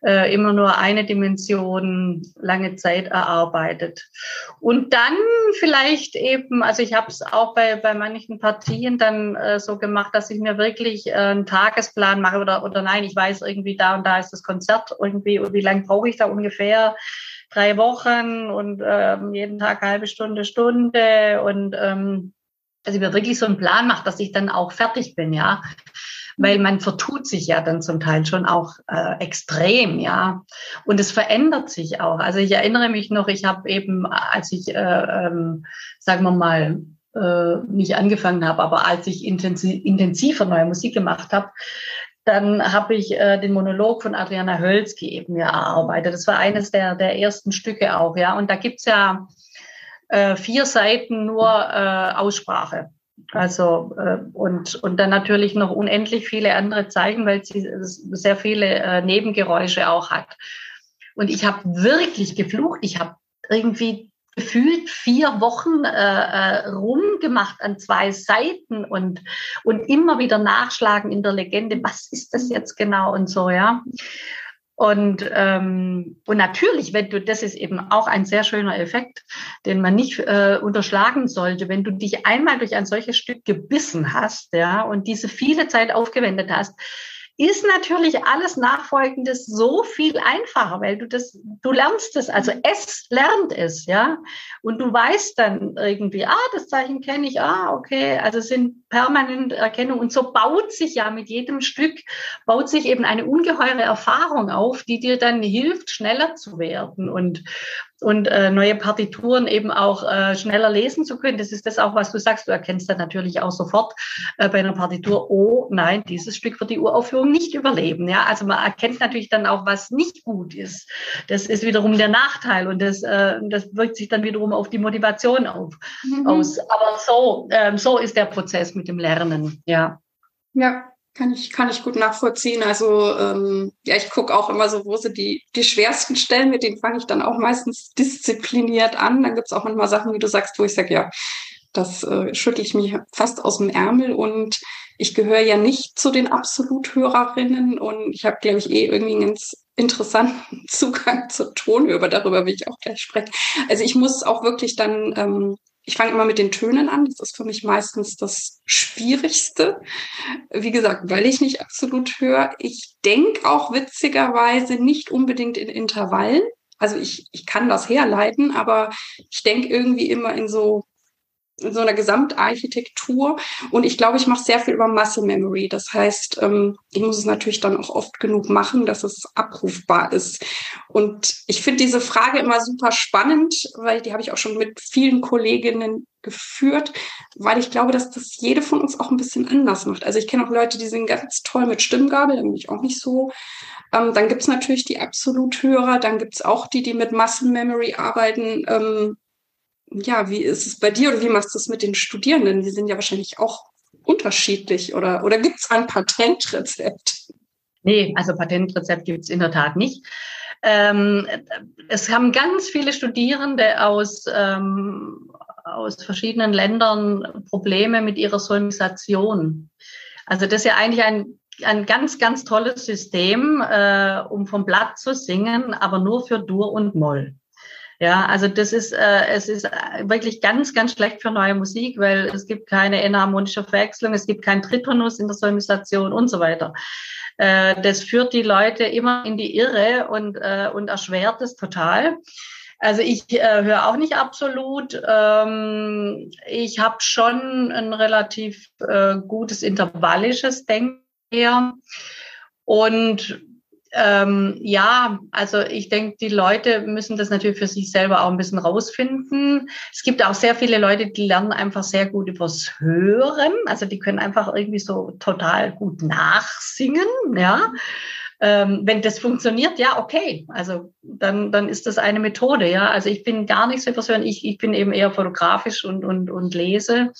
äh, immer nur eine Dimension lange Zeit erarbeitet. Und dann vielleicht eben, also ich habe es auch bei, bei manchen Partien dann äh, so gemacht, dass ich mir wirklich äh, einen Tagesplan mache oder, oder nein, ich weiß irgendwie da und da ist das Konzert irgendwie, und wie lange brauche ich da ungefähr? Drei Wochen und ähm, jeden Tag halbe Stunde, Stunde und ähm, also ich mir wirklich so einen Plan mache, dass ich dann auch fertig bin, ja. Weil man vertut sich ja dann zum Teil schon auch äh, extrem, ja. Und es verändert sich auch. Also ich erinnere mich noch, ich habe eben, als ich, äh, ähm, sagen wir mal, äh, nicht angefangen habe, aber als ich intensiv, intensiver neue Musik gemacht habe, dann habe ich äh, den Monolog von Adriana Hölzki eben ja erarbeitet. Das war eines der, der ersten Stücke auch, ja. Und da gibt's ja äh, vier Seiten nur äh, Aussprache. Also äh, und, und dann natürlich noch unendlich viele andere Zeichen, weil sie sehr viele äh, Nebengeräusche auch hat. Und ich habe wirklich geflucht. Ich habe irgendwie gefühlt vier Wochen äh, äh, rumgemacht an zwei Seiten und, und immer wieder nachschlagen in der Legende, was ist das jetzt genau und so, ja. Und, ähm, und natürlich, wenn du, das ist eben auch ein sehr schöner Effekt, den man nicht äh, unterschlagen sollte, wenn du dich einmal durch ein solches Stück gebissen hast, ja, und diese viele Zeit aufgewendet hast, ist natürlich alles Nachfolgendes so viel einfacher, weil du das, du lernst es, also es lernt es, ja. Und du weißt dann irgendwie, ah, das Zeichen kenne ich, ah, okay, also es sind permanent Erkennung. Und so baut sich ja mit jedem Stück, baut sich eben eine ungeheure Erfahrung auf, die dir dann hilft, schneller zu werden und, und äh, neue Partituren eben auch äh, schneller lesen zu können. Das ist das auch, was du sagst. Du erkennst dann natürlich auch sofort äh, bei einer Partitur, oh nein, dieses Stück wird die Uraufführung nicht überleben. Ja, also man erkennt natürlich dann auch, was nicht gut ist. Das ist wiederum der Nachteil und das, äh, das wirkt sich dann wiederum auf die Motivation auf, mhm. aus. Aber so, ähm, so ist der Prozess mit dem Lernen. Ja. Ja, kann ich, kann ich gut nachvollziehen. Also ähm, ja, ich gucke auch immer so, wo sind die, die schwersten Stellen, mit denen fange ich dann auch meistens diszipliniert an. Dann gibt es auch manchmal Sachen, wie du sagst, wo ich sage, ja, das äh, schüttel ich mich fast aus dem Ärmel und ich gehöre ja nicht zu den Absoluthörerinnen und ich habe, glaube ich, eh irgendwie einen ganz interessanten [LAUGHS] Zugang zur Tonhöhe, darüber will ich auch gleich sprechen. Also ich muss auch wirklich dann ähm, ich fange immer mit den Tönen an. Das ist für mich meistens das Schwierigste. Wie gesagt, weil ich nicht absolut höre. Ich denke auch witzigerweise nicht unbedingt in Intervallen. Also ich, ich kann das herleiten, aber ich denke irgendwie immer in so in so einer Gesamtarchitektur. Und ich glaube, ich mache sehr viel über Muscle Memory. Das heißt, ähm, ich muss es natürlich dann auch oft genug machen, dass es abrufbar ist. Und ich finde diese Frage immer super spannend, weil die habe ich auch schon mit vielen Kolleginnen geführt, weil ich glaube, dass das jede von uns auch ein bisschen anders macht. Also ich kenne auch Leute, die sind ganz toll mit Stimmgabel, da bin ich auch nicht so. Ähm, dann gibt's natürlich die Absoluthörer, dann gibt's auch die, die mit Muscle Memory arbeiten. Ähm, ja, wie ist es bei dir oder wie machst du es mit den Studierenden? Die sind ja wahrscheinlich auch unterschiedlich oder, oder gibt es ein Patentrezept? Nee, also Patentrezept gibt es in der Tat nicht. Ähm, es haben ganz viele Studierende aus, ähm, aus verschiedenen Ländern Probleme mit ihrer Solmisation. Also das ist ja eigentlich ein, ein ganz, ganz tolles System, äh, um vom Blatt zu singen, aber nur für Dur und Moll. Ja, also das ist, äh, es ist wirklich ganz, ganz schlecht für neue Musik, weil es gibt keine enharmonische Verwechslung, es gibt keinen Tritonus in der Solmisation und so weiter. Äh, das führt die Leute immer in die Irre und, äh, und erschwert es total. Also ich äh, höre auch nicht absolut. Ähm, ich habe schon ein relativ äh, gutes intervallisches Denken. Und ähm, ja, also ich denke, die Leute müssen das natürlich für sich selber auch ein bisschen rausfinden. Es gibt auch sehr viele Leute, die lernen einfach sehr gut übers Hören. Also die können einfach irgendwie so total gut nachsingen, ja. Ähm, wenn das funktioniert, ja, okay. Also dann, dann ist das eine Methode, ja. Also ich bin gar nicht so übers Hören. Ich, ich bin eben eher fotografisch und, und, und lese.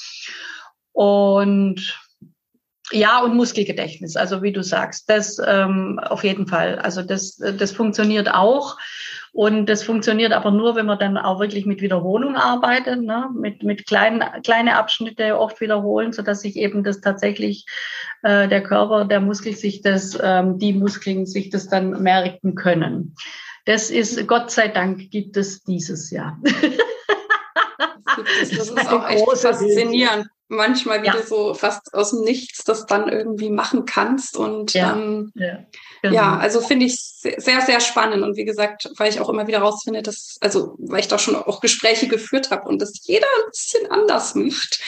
Und ja, und Muskelgedächtnis, also wie du sagst, das ähm, auf jeden Fall. Also das, das funktioniert auch. Und das funktioniert aber nur, wenn man dann auch wirklich mit Wiederholung arbeitet, ne? mit, mit kleinen kleine Abschnitte oft wiederholen, so dass sich eben das tatsächlich äh, der Körper, der Muskel sich das, ähm, die Muskeln sich das dann merken können. Das ist, Gott sei Dank, gibt es dieses Jahr. [LAUGHS] Das, das ist auch echt faszinierend manchmal wieder ja. so fast aus dem Nichts das dann irgendwie machen kannst. Und ja, ähm, ja, genau. ja also finde ich sehr, sehr spannend. Und wie gesagt, weil ich auch immer wieder rausfinde, dass, also weil ich da schon auch Gespräche geführt habe und das jeder ein bisschen anders macht.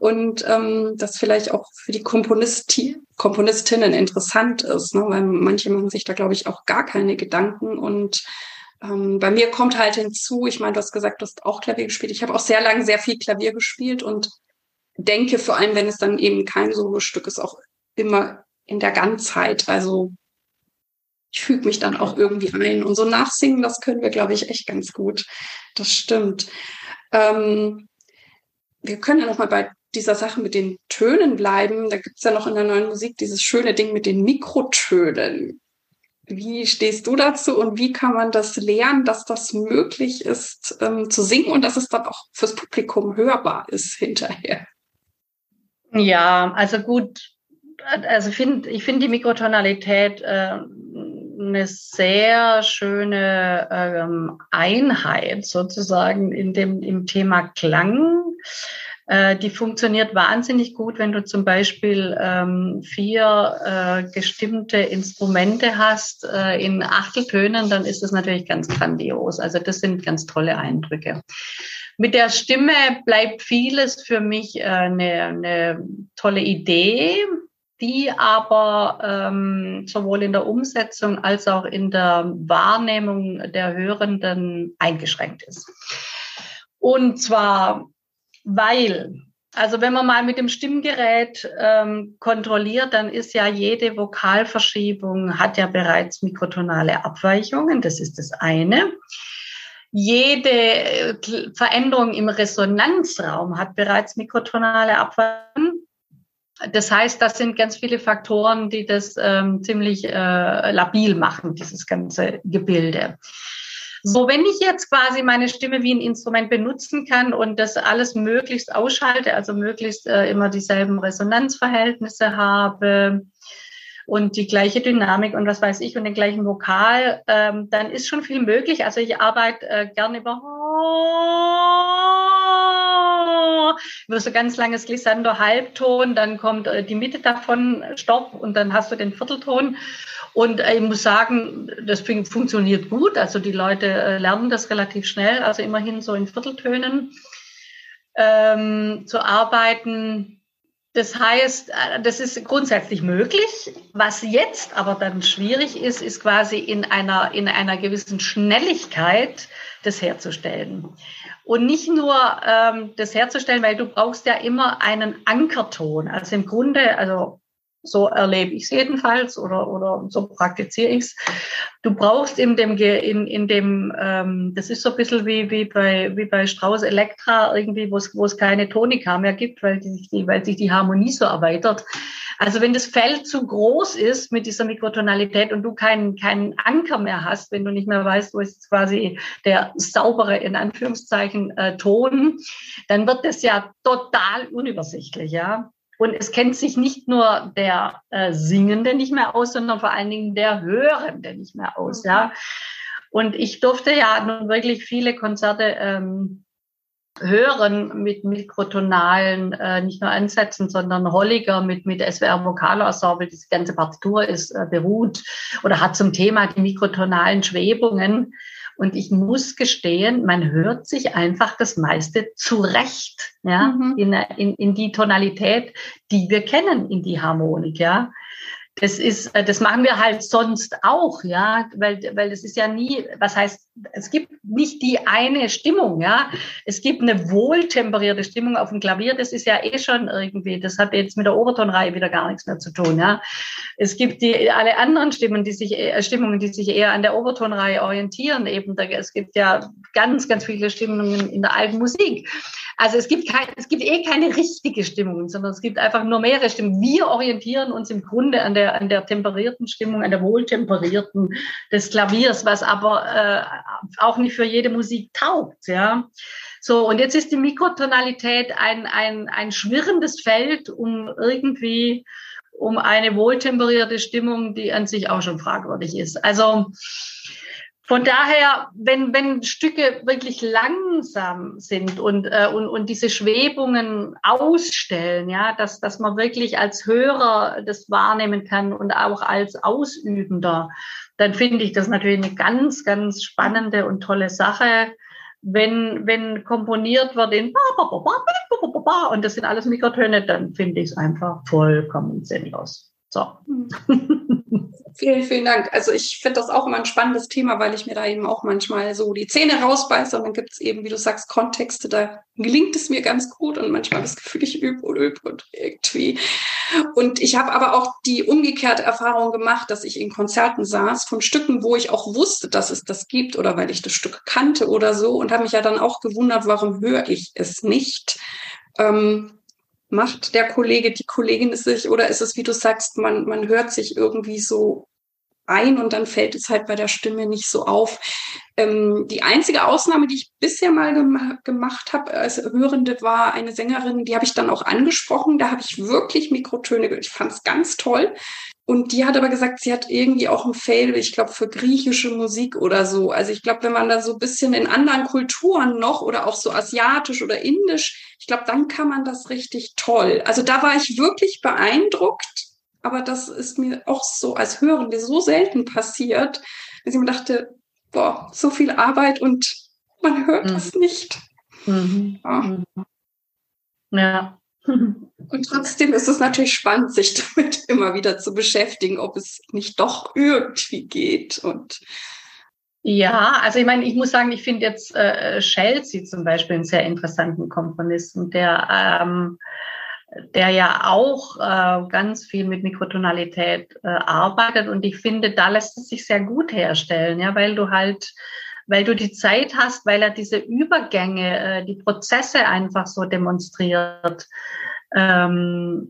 Und ähm, das vielleicht auch für die Komponisti Komponistinnen interessant ist, ne? weil manche machen sich da, glaube ich, auch gar keine Gedanken und ähm, bei mir kommt halt hinzu, ich meine, du hast gesagt, du hast auch Klavier gespielt. Ich habe auch sehr lange sehr viel Klavier gespielt und denke, vor allem wenn es dann eben kein Solostück ist, auch immer in der Ganzheit. Also ich füge mich dann auch irgendwie ein. Und so nachsingen, das können wir, glaube ich, echt ganz gut. Das stimmt. Ähm, wir können ja noch mal bei dieser Sache mit den Tönen bleiben. Da gibt es ja noch in der neuen Musik dieses schöne Ding mit den Mikrotönen. Wie stehst du dazu und wie kann man das lernen, dass das möglich ist ähm, zu singen und dass es dann auch fürs Publikum hörbar ist hinterher? Ja, also gut, also find, ich finde die Mikrotonalität äh, eine sehr schöne ähm, Einheit sozusagen in dem, im Thema Klang. Äh, die funktioniert wahnsinnig gut, wenn du zum Beispiel ähm, vier äh, gestimmte Instrumente hast äh, in Achteltönen, dann ist das natürlich ganz grandios. Also das sind ganz tolle Eindrücke. Mit der Stimme bleibt vieles für mich äh, eine, eine tolle Idee, die aber ähm, sowohl in der Umsetzung als auch in der Wahrnehmung der Hörenden eingeschränkt ist. Und zwar weil, also wenn man mal mit dem Stimmgerät ähm, kontrolliert, dann ist ja jede Vokalverschiebung hat ja bereits mikrotonale Abweichungen. Das ist das eine. Jede äh, Veränderung im Resonanzraum hat bereits mikrotonale Abweichungen. Das heißt, das sind ganz viele Faktoren, die das ähm, ziemlich äh, labil machen, dieses ganze Gebilde. So, wenn ich jetzt quasi meine Stimme wie ein Instrument benutzen kann und das alles möglichst ausschalte, also möglichst äh, immer dieselben Resonanzverhältnisse habe und die gleiche Dynamik und was weiß ich und den gleichen Vokal, ähm, dann ist schon viel möglich. Also ich arbeite äh, gerne über über so ganz langes Glissando Halbton, dann kommt äh, die Mitte davon Stopp und dann hast du den Viertelton und ich muss sagen, das funktioniert gut. Also die Leute äh, lernen das relativ schnell, also immerhin so in Vierteltönen ähm, zu arbeiten. Das heißt, äh, das ist grundsätzlich möglich. Was jetzt aber dann schwierig ist, ist quasi in einer, in einer gewissen Schnelligkeit das herzustellen. Und nicht nur ähm, das herzustellen, weil du brauchst ja immer einen Ankerton. Also im Grunde, also so erlebe ich es jedenfalls oder, oder so praktiziere ich es. Du brauchst in dem, in, in dem ähm, das ist so ein bisschen wie, wie, bei, wie bei Strauß Elektra irgendwie, wo es, wo es keine Tonika mehr gibt, weil, die, weil sich die Harmonie so erweitert. Also wenn das Feld zu groß ist mit dieser Mikrotonalität und du keinen, keinen Anker mehr hast, wenn du nicht mehr weißt, wo ist quasi der saubere, in Anführungszeichen, äh, Ton, dann wird das ja total unübersichtlich, ja. Und es kennt sich nicht nur der äh, Singende nicht mehr aus, sondern vor allen Dingen der Hörende nicht mehr aus. Ja. Und ich durfte ja nun wirklich viele Konzerte ähm, hören mit mikrotonalen, äh, nicht nur Ansätzen, sondern Holliger mit, mit SWR Vokalensemble. Diese ganze Partitur ist äh, beruht oder hat zum Thema die mikrotonalen Schwebungen. Und ich muss gestehen, man hört sich einfach das meiste zurecht, ja, mhm. in, in, in die Tonalität, die wir kennen, in die Harmonik, ja das ist, äh, das machen wir halt sonst auch, ja, weil, weil es ist ja nie, was heißt, es gibt nicht die eine Stimmung, ja. Es gibt eine wohltemperierte Stimmung auf dem Klavier, das ist ja eh schon irgendwie, das hat jetzt mit der Obertonreihe wieder gar nichts mehr zu tun, ja. Es gibt die, alle anderen Stimmen, die sich, äh, Stimmungen, die sich eher an der Obertonreihe orientieren, eben, es gibt ja ganz, ganz viele Stimmungen in der alten Musik. Also es gibt kein, es gibt eh keine richtige Stimmung, sondern es gibt einfach nur mehrere Stimmen. Wir orientieren uns im Grunde an der, an der temperierten Stimmung, an der wohltemperierten des Klaviers, was aber äh, auch nicht für jede Musik taugt, ja. So, und jetzt ist die Mikrotonalität ein, ein, ein schwirrendes Feld, um irgendwie, um eine wohltemperierte Stimmung, die an sich auch schon fragwürdig ist. Also, von daher, wenn, wenn Stücke wirklich langsam sind und, äh, und, und diese Schwebungen ausstellen, ja, dass, dass man wirklich als Hörer das wahrnehmen kann und auch als Ausübender, dann finde ich das natürlich eine ganz, ganz spannende und tolle Sache. Wenn, wenn komponiert wird in und das sind alles Mikrotöne, dann finde ich es einfach vollkommen sinnlos. So. [LAUGHS] Vielen, vielen Dank. Also ich finde das auch immer ein spannendes Thema, weil ich mir da eben auch manchmal so die Zähne rausbeiße und dann gibt es eben, wie du sagst, Kontexte, da gelingt es mir ganz gut und manchmal das Gefühl, ich übe und übe und irgendwie. Und ich habe aber auch die umgekehrte Erfahrung gemacht, dass ich in Konzerten saß von Stücken, wo ich auch wusste, dass es das gibt oder weil ich das Stück kannte oder so und habe mich ja dann auch gewundert, warum höre ich es nicht. Ähm, macht der Kollege, die Kollegin es sich oder ist es, wie du sagst, man, man hört sich irgendwie so ein und dann fällt es halt bei der Stimme nicht so auf. Ähm, die einzige Ausnahme, die ich bisher mal gem gemacht habe als Hörende, war eine Sängerin, die habe ich dann auch angesprochen. Da habe ich wirklich Mikrotöne gehört. Ich fand es ganz toll. Und die hat aber gesagt, sie hat irgendwie auch ein Fail, ich glaube, für griechische Musik oder so. Also ich glaube, wenn man da so ein bisschen in anderen Kulturen noch oder auch so asiatisch oder indisch, ich glaube, dann kann man das richtig toll. Also da war ich wirklich beeindruckt, aber das ist mir auch so als Hörende so selten passiert, dass ich mir dachte, boah, so viel Arbeit und man hört mhm. es nicht. Mhm. Ja. Mhm. ja. [LAUGHS] Und trotzdem ist es natürlich spannend, sich damit [LAUGHS] immer wieder zu beschäftigen, ob es nicht doch irgendwie geht. Und ja, also ich meine, ich muss sagen, ich finde jetzt äh, Chelsea zum Beispiel einen sehr interessanten Komponisten, der ähm, der ja auch äh, ganz viel mit Mikrotonalität äh, arbeitet und ich finde, da lässt es sich sehr gut herstellen, ja, weil du halt weil du die Zeit hast, weil er diese Übergänge, äh, die Prozesse einfach so demonstriert. Ähm,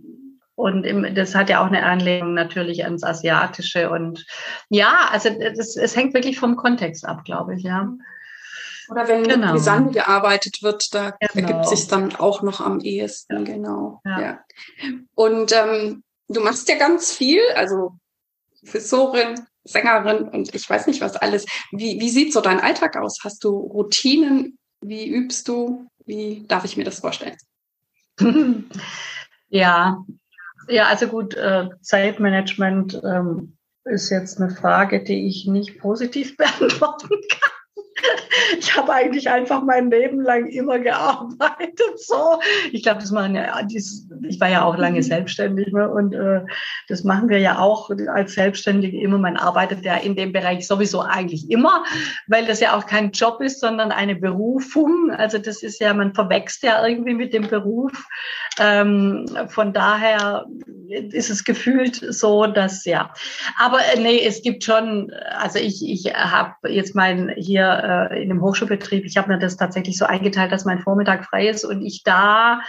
und im, das hat ja auch eine Anlehnung natürlich ans Asiatische. Und ja, also es hängt wirklich vom Kontext ab, glaube ich, ja. Oder wenn genau. mit Gesang gearbeitet wird, da genau. ergibt sich dann auch noch am ehesten, genau. Ja. ja. Und ähm, du machst ja ganz viel, also Professorin, Sängerin und ich weiß nicht was alles. Wie, wie sieht so dein Alltag aus? Hast du Routinen? Wie übst du? Wie darf ich mir das vorstellen? [LAUGHS] ja, ja, also gut, äh, Zeitmanagement ähm, ist jetzt eine Frage, die ich nicht positiv [LAUGHS] beantworten kann [LAUGHS] ich habe eigentlich einfach mein Leben lang immer gearbeitet. So, ich glaube, das machen ja, dies, ich war ja auch lange mhm. selbstständig ne? und äh, das machen wir ja auch als Selbstständige immer. Man arbeitet ja in dem Bereich sowieso eigentlich immer, weil das ja auch kein Job ist, sondern eine Berufung. Also das ist ja, man verwächst ja irgendwie mit dem Beruf. Ähm, von daher ist es gefühlt so, dass ja. Aber äh, nee, es gibt schon, also ich, ich habe jetzt mein hier äh, in dem Hochschulbetrieb, ich habe mir das tatsächlich so eingeteilt, dass mein Vormittag frei ist und ich da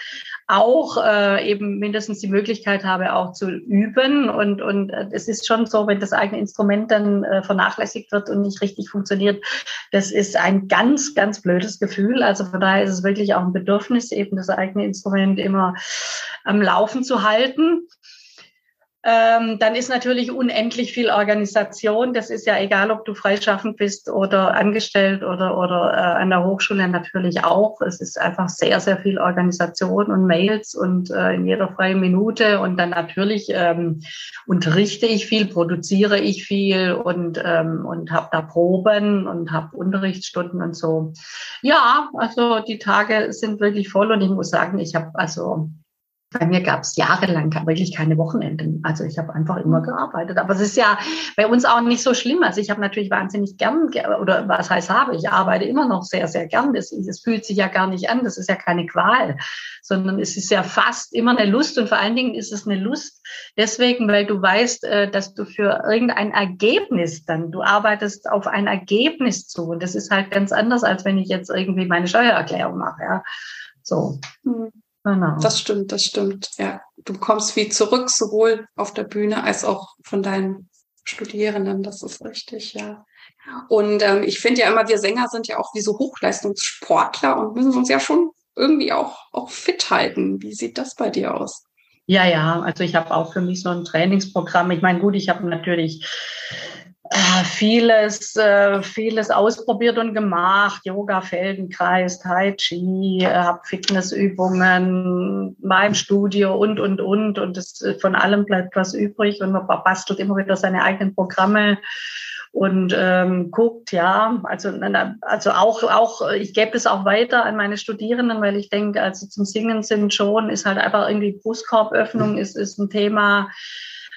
auch äh, eben mindestens die Möglichkeit habe, auch zu üben. Und, und äh, es ist schon so, wenn das eigene Instrument dann äh, vernachlässigt wird und nicht richtig funktioniert, das ist ein ganz, ganz blödes Gefühl. Also von daher ist es wirklich auch ein Bedürfnis, eben das eigene Instrument immer am Laufen zu halten. Ähm, dann ist natürlich unendlich viel Organisation. Das ist ja egal, ob du freischaffend bist oder angestellt oder, oder äh, an der Hochschule natürlich auch. Es ist einfach sehr, sehr viel Organisation und Mails und äh, in jeder freien Minute. Und dann natürlich ähm, unterrichte ich viel, produziere ich viel und, ähm, und habe da Proben und habe Unterrichtsstunden und so. Ja, also die Tage sind wirklich voll und ich muss sagen, ich habe also bei mir gab es jahrelang wirklich keine Wochenenden. Also ich habe einfach immer mhm. gearbeitet. Aber es ist ja bei uns auch nicht so schlimm. Also ich habe natürlich wahnsinnig gern, oder was heißt habe, ich arbeite immer noch sehr, sehr gern. Es, es fühlt sich ja gar nicht an. Das ist ja keine Qual, sondern es ist ja fast immer eine Lust. Und vor allen Dingen ist es eine Lust deswegen, weil du weißt, äh, dass du für irgendein Ergebnis dann, du arbeitest auf ein Ergebnis zu. Und das ist halt ganz anders, als wenn ich jetzt irgendwie meine Steuererklärung mache. Ja. So. Mhm. Genau. Das stimmt, das stimmt. Ja, du bekommst viel zurück, sowohl auf der Bühne als auch von deinen Studierenden. Das ist richtig, ja. Und ähm, ich finde ja immer, wir Sänger sind ja auch wie so Hochleistungssportler und müssen uns ja schon irgendwie auch, auch fit halten. Wie sieht das bei dir aus? Ja, ja, also ich habe auch für mich so ein Trainingsprogramm. Ich meine, gut, ich habe natürlich vieles, äh, vieles ausprobiert und gemacht. Yoga, Feldenkreis, Tai Chi, äh, habe Fitnessübungen, im Studio und, und, und. Und das, äh, von allem bleibt was übrig und man bastelt immer wieder seine eigenen Programme und ähm, guckt, ja, also, also auch, auch, ich gebe das auch weiter an meine Studierenden, weil ich denke, also zum Singen sind schon, ist halt einfach irgendwie Brustkorböffnung ist, ist ein Thema,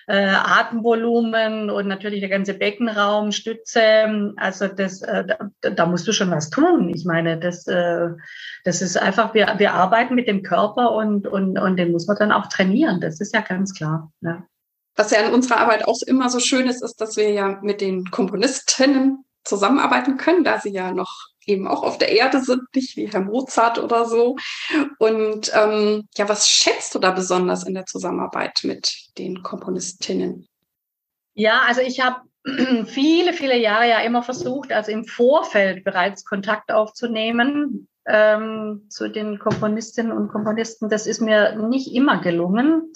äh, Atemvolumen und natürlich der ganze Beckenraum, Stütze. Also das, äh, da, da musst du schon was tun. Ich meine, das, äh, das ist einfach, wir, wir arbeiten mit dem Körper und, und, und den muss man dann auch trainieren. Das ist ja ganz klar. Ja. Was ja in unserer Arbeit auch immer so schön ist, ist, dass wir ja mit den Komponistinnen zusammenarbeiten können, da sie ja noch eben auch auf der Erde sind, nicht wie Herr Mozart oder so. Und ähm, ja, was schätzt du da besonders in der Zusammenarbeit mit den Komponistinnen? Ja, also ich habe [CLEARS THROAT] viele, viele Jahre ja immer versucht, also im Vorfeld bereits Kontakt aufzunehmen ähm, zu den Komponistinnen und Komponisten. Das ist mir nicht immer gelungen.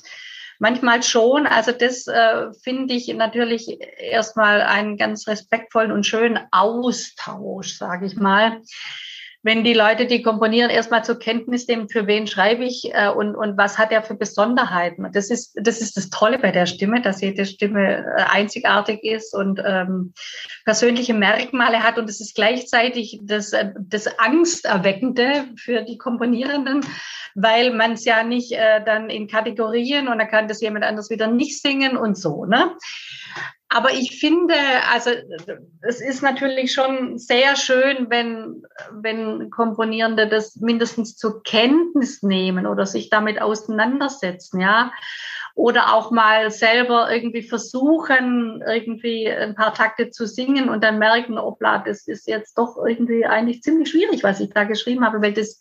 Manchmal schon. Also das äh, finde ich natürlich erstmal einen ganz respektvollen und schönen Austausch, sage ich mal wenn die Leute, die komponieren, erstmal zur Kenntnis nehmen, für wen schreibe ich äh, und, und was hat er für Besonderheiten. Das ist, das ist das Tolle bei der Stimme, dass jede Stimme äh, einzigartig ist und ähm, persönliche Merkmale hat. Und es ist gleichzeitig das, äh, das Angsterweckende für die Komponierenden, weil man es ja nicht äh, dann in Kategorien und dann kann das jemand anders wieder nicht singen und so. Ne? Aber ich finde, also es ist natürlich schon sehr schön, wenn, wenn Komponierende das mindestens zur Kenntnis nehmen oder sich damit auseinandersetzen, ja. Oder auch mal selber irgendwie versuchen, irgendwie ein paar Takte zu singen und dann merken, obla, das ist jetzt doch irgendwie eigentlich ziemlich schwierig, was ich da geschrieben habe, weil das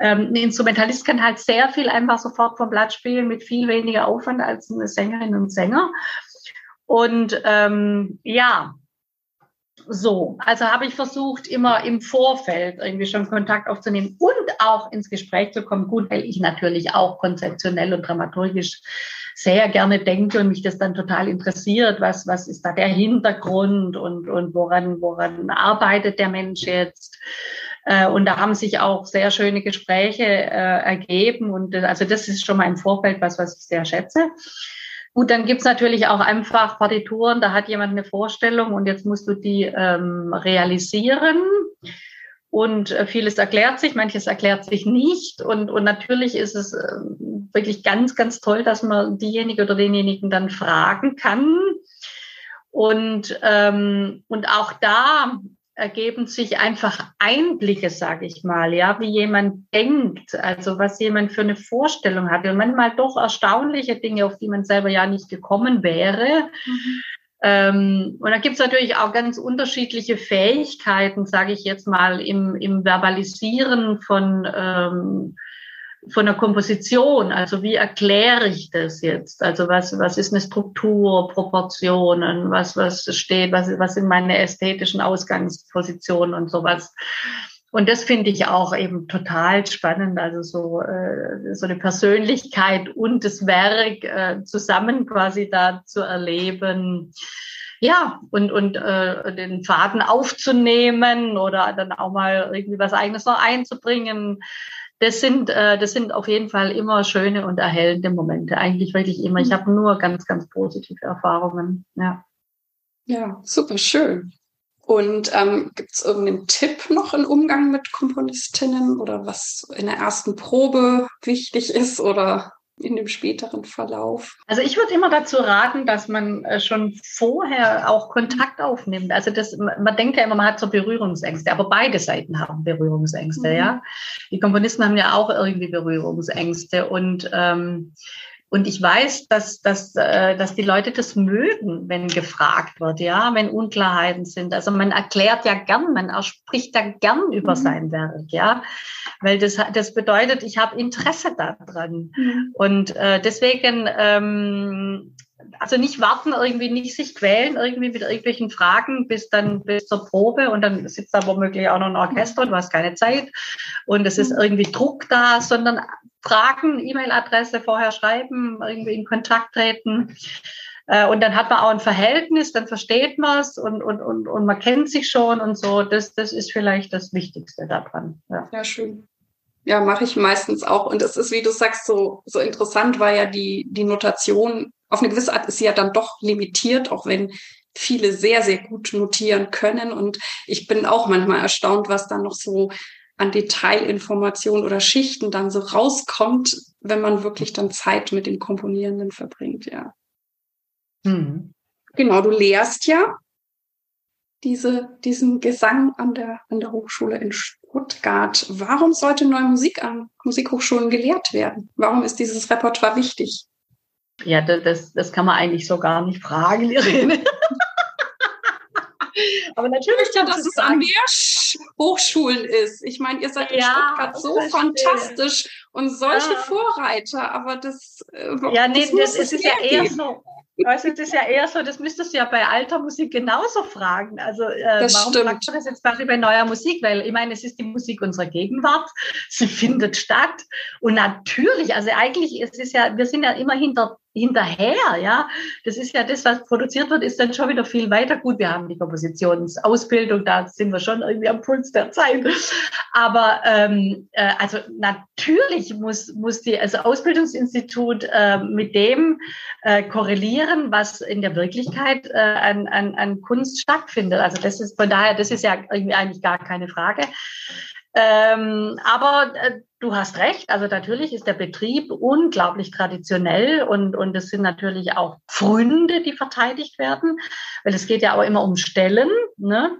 ähm, ein Instrumentalist kann halt sehr viel einfach sofort vom Blatt spielen mit viel weniger Aufwand als eine Sängerin und Sänger. Und ähm, ja, so, also habe ich versucht, immer im Vorfeld irgendwie schon Kontakt aufzunehmen und auch ins Gespräch zu kommen. Gut, weil ich natürlich auch konzeptionell und dramaturgisch sehr gerne denke und mich das dann total interessiert, was, was ist da der Hintergrund und, und woran, woran arbeitet der Mensch jetzt. Äh, und da haben sich auch sehr schöne Gespräche äh, ergeben. Und also das ist schon mal im Vorfeld was, was ich sehr schätze. Gut, dann gibt's natürlich auch einfach Partituren, da hat jemand eine Vorstellung und jetzt musst du die ähm, realisieren. Und äh, vieles erklärt sich, manches erklärt sich nicht. Und, und natürlich ist es äh, wirklich ganz, ganz toll, dass man diejenige oder denjenigen dann fragen kann. Und, ähm, und auch da ergeben sich einfach Einblicke, sage ich mal, ja, wie jemand denkt, also was jemand für eine Vorstellung hat und manchmal doch erstaunliche Dinge, auf die man selber ja nicht gekommen wäre. Mhm. Ähm, und da gibt es natürlich auch ganz unterschiedliche Fähigkeiten, sage ich jetzt mal, im, im Verbalisieren von ähm, von der Komposition, also wie erkläre ich das jetzt? Also was, was ist eine Struktur, Proportionen, was, was steht, was, was sind meine ästhetischen Ausgangspositionen und sowas. Und das finde ich auch eben total spannend, also so, äh, so eine Persönlichkeit und das Werk äh, zusammen quasi da zu erleben. Ja, und, und äh, den Faden aufzunehmen oder dann auch mal irgendwie was eigenes noch einzubringen das sind, äh, das sind auf jeden Fall immer schöne und erhellende Momente. Eigentlich wirklich immer. Ich mhm. habe nur ganz, ganz positive Erfahrungen. Ja, ja super schön. Und ähm, gibt es irgendeinen Tipp noch im Umgang mit Komponistinnen oder was in der ersten Probe wichtig ist oder in dem späteren Verlauf? Also ich würde immer dazu raten, dass man äh, schon vorher auch Kontakt aufnimmt. Also das, man denkt ja immer, man hat so Berührungsängste, aber beide Seiten haben Berührungsängste, mhm. ja. Die Komponisten haben ja auch irgendwie Berührungsängste und ähm, und ich weiß, dass, dass, äh, dass die Leute das mögen, wenn gefragt wird, ja, wenn Unklarheiten sind. Also man erklärt ja gern, man spricht ja gern über mhm. sein Werk, ja, weil das, das bedeutet, ich habe Interesse daran. Mhm. Und äh, deswegen ähm, also nicht warten, irgendwie nicht sich quälen, irgendwie mit irgendwelchen Fragen bis dann bis zur Probe und dann sitzt da womöglich auch noch ein Orchester und du hast keine Zeit und es ist mhm. irgendwie Druck da, sondern Fragen, E-Mail-Adresse vorher schreiben, irgendwie in Kontakt treten. Äh, und dann hat man auch ein Verhältnis, dann versteht man es und, und, und, und man kennt sich schon und so. Das, das ist vielleicht das Wichtigste daran. Ja, ja schön. Ja, mache ich meistens auch. Und es ist, wie du sagst, so, so interessant, weil ja die, die Notation auf eine gewisse Art ist sie ja dann doch limitiert, auch wenn viele sehr, sehr gut notieren können. Und ich bin auch manchmal erstaunt, was dann noch so an Detailinformationen oder Schichten dann so rauskommt, wenn man wirklich dann Zeit mit dem Komponierenden verbringt, ja. Mhm. Genau, du lehrst ja diese, diesen Gesang an der, an der Hochschule in Stuttgart. Warum sollte neue Musik an Musikhochschulen gelehrt werden? Warum ist dieses Repertoire wichtig? Ja, das, das kann man eigentlich so gar nicht fragen, Irene. Aber natürlich ja, dass es an mehr Hochschulen ist. Ich meine, ihr seid in ja, Stuttgart so fantastisch und solche ah. Vorreiter, aber das. Äh, ja, nee, das, das ist ja eher so. Also das ist ja eher so, das müsstest du ja bei alter Musik genauso fragen. Also äh, das warum stimmt. fragst du das jetzt quasi bei neuer Musik? Weil ich meine, es ist die Musik unserer Gegenwart, sie [LAUGHS] findet statt. Und natürlich, also eigentlich, es ist ja, wir sind ja immer hinter hinterher, ja. Das ist ja das, was produziert wird, ist dann schon wieder viel weiter. Gut, wir haben die Kompositionsausbildung, da sind wir schon irgendwie am Puls der Zeit. Aber ähm, äh, also natürlich muss, muss die, also Ausbildungsinstitut äh, mit dem äh, korrelieren, was in der Wirklichkeit äh, an, an, an Kunst stattfindet. Also das ist von daher, das ist ja eigentlich gar keine Frage. Ähm, aber äh, du hast recht, also natürlich ist der Betrieb unglaublich traditionell und, und es sind natürlich auch Pfründe, die verteidigt werden, weil es geht ja auch immer um Stellen. Ne?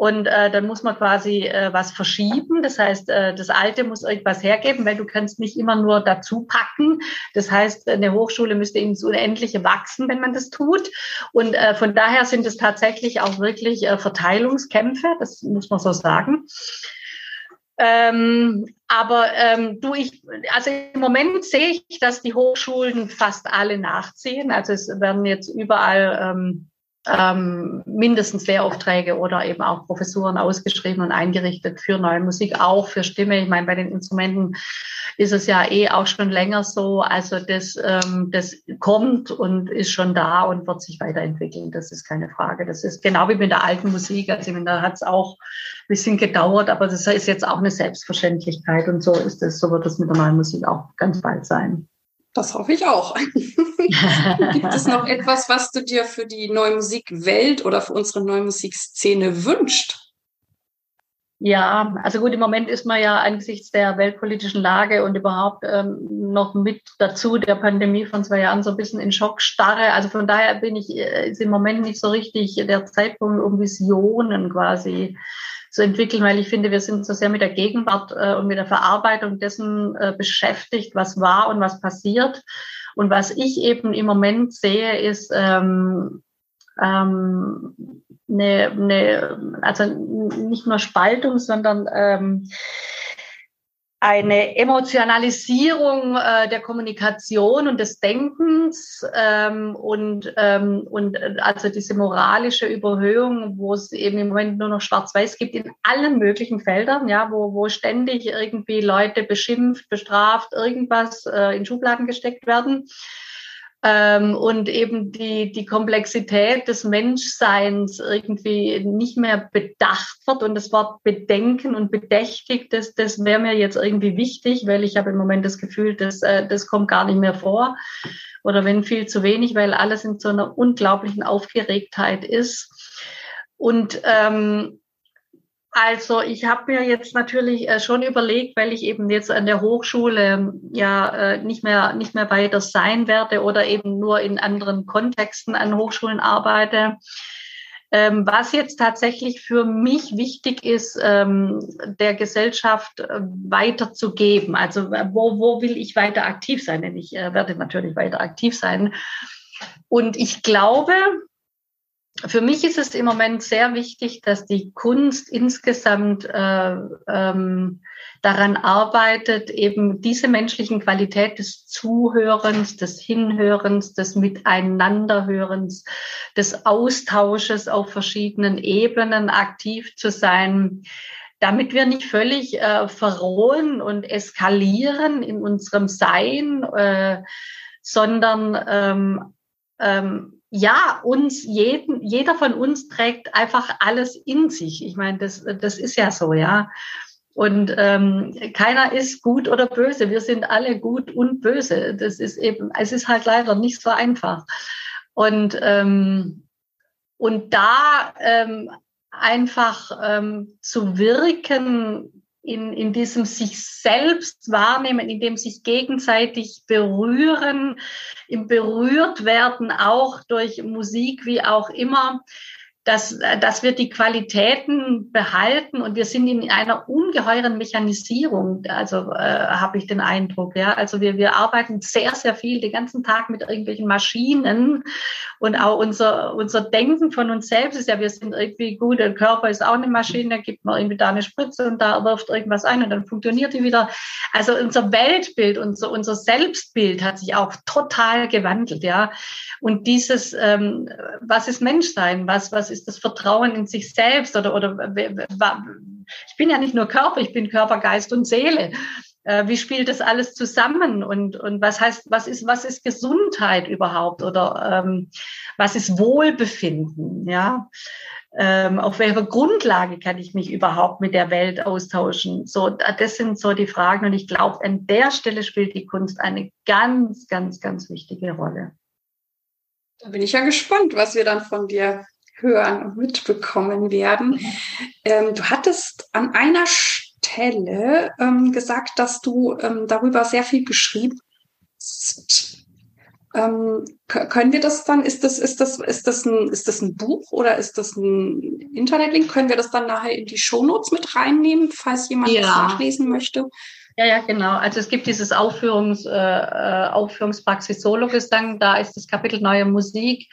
Und äh, dann muss man quasi äh, was verschieben. Das heißt, äh, das Alte muss irgendwas hergeben, weil du kannst nicht immer nur dazu packen. Das heißt, eine Hochschule müsste ins Unendliche wachsen, wenn man das tut. Und äh, von daher sind es tatsächlich auch wirklich äh, Verteilungskämpfe, das muss man so sagen. Ähm, aber ähm, du, ich, also im Moment sehe ich, dass die Hochschulen fast alle nachziehen. Also es werden jetzt überall ähm, ähm, mindestens Lehraufträge oder eben auch Professuren ausgeschrieben und eingerichtet für neue Musik, auch für Stimme. Ich meine, bei den Instrumenten ist es ja eh auch schon länger so. Also das, ähm, das kommt und ist schon da und wird sich weiterentwickeln. Das ist keine Frage. Das ist genau wie mit der alten Musik. Also meine, da hat es auch ein bisschen gedauert, aber das ist jetzt auch eine Selbstverständlichkeit und so ist es, so wird es mit der neuen Musik auch ganz bald sein. Das hoffe ich auch. [LAUGHS] Gibt es noch etwas, was du dir für die Neue Musikwelt oder für unsere Neue Musikszene wünscht? Ja, also gut, im Moment ist man ja angesichts der weltpolitischen Lage und überhaupt ähm, noch mit dazu der Pandemie von zwei Jahren so ein bisschen in Schockstarre. Also von daher bin ich, äh, ist im Moment nicht so richtig der Zeitpunkt, um Visionen quasi zu entwickeln, weil ich finde, wir sind so sehr mit der Gegenwart äh, und mit der Verarbeitung dessen äh, beschäftigt, was war und was passiert. Und was ich eben im Moment sehe, ist ähm, ähm, eine, eine, also nicht nur Spaltung, sondern ähm, eine Emotionalisierung äh, der Kommunikation und des Denkens ähm, und, ähm, und äh, also diese moralische Überhöhung, wo es eben im Moment nur noch Schwarz-Weiß gibt in allen möglichen Feldern, ja, wo, wo ständig irgendwie Leute beschimpft, bestraft, irgendwas äh, in Schubladen gesteckt werden ähm, und eben die, die Komplexität des Menschseins irgendwie nicht mehr bedacht wird. Und das Wort bedenken und bedächtig, das, das wäre mir jetzt irgendwie wichtig, weil ich habe im Moment das Gefühl, dass, äh, das kommt gar nicht mehr vor. Oder wenn viel zu wenig, weil alles in so einer unglaublichen Aufgeregtheit ist. Und ähm, also ich habe mir jetzt natürlich äh, schon überlegt, weil ich eben jetzt an der Hochschule ähm, ja äh, nicht mehr nicht mehr weiter sein werde oder eben nur in anderen Kontexten an Hochschulen arbeite. Ähm, was jetzt tatsächlich für mich wichtig ist, ähm, der Gesellschaft äh, weiterzugeben. Also wo, wo will ich weiter aktiv sein? Denn ich werde natürlich weiter aktiv sein. Und ich glaube, für mich ist es im Moment sehr wichtig, dass die Kunst insgesamt äh, ähm, daran arbeitet, eben diese menschlichen Qualität des Zuhörens, des Hinhörens, des Miteinanderhörens, des Austausches auf verschiedenen Ebenen aktiv zu sein, damit wir nicht völlig äh, verrohen und eskalieren in unserem Sein, äh, sondern ähm, ähm, ja, uns, jeden, jeder von uns trägt einfach alles in sich. Ich meine, das, das ist ja so, ja. Und ähm, keiner ist gut oder böse. Wir sind alle gut und böse. Das ist eben, es ist halt leider nicht so einfach. Und, ähm, und da ähm, einfach ähm, zu wirken, in, in diesem sich selbst wahrnehmen, in dem sich gegenseitig berühren, im berührt werden, auch durch Musik, wie auch immer, dass, dass wir die Qualitäten behalten und wir sind in einer ungeheuren Mechanisierung. Also äh, habe ich den Eindruck. Ja, also wir, wir arbeiten sehr, sehr viel den ganzen Tag mit irgendwelchen Maschinen und auch unser, unser Denken von uns selbst ist ja, wir sind irgendwie gut, der Körper ist auch eine Maschine, da gibt man irgendwie da eine Spritze und da wirft irgendwas ein und dann funktioniert die wieder. Also unser Weltbild, unser, unser Selbstbild hat sich auch total gewandelt. Ja, und dieses, ähm, was ist Menschsein? Was, was ist das Vertrauen in sich selbst? Oder, oder ich bin ja nicht nur Körper, ich bin Körper, Geist und Seele. Äh, wie spielt das alles zusammen? Und, und was heißt, was ist, was ist Gesundheit überhaupt? Oder ähm, was ist Wohlbefinden? Ja. Ähm, auf welcher Grundlage kann ich mich überhaupt mit der Welt austauschen? So, das sind so die Fragen. Und ich glaube, an der Stelle spielt die Kunst eine ganz, ganz, ganz wichtige Rolle. Da bin ich ja gespannt, was wir dann von dir hören und mitbekommen werden. Ähm, du hattest an einer Stelle ähm, gesagt, dass du ähm, darüber sehr viel geschrieben hast. Ähm, können wir das dann, ist das, ist das, ist das ein, ist das ein Buch oder ist das ein Internetlink? Können wir das dann nachher in die Shownotes mit reinnehmen, falls jemand ja. das nachlesen möchte? Ja, ja, genau. Also es gibt dieses Aufführungs, äh, äh Aufführungspraxis Solo-Gesang, da ist das Kapitel Neue Musik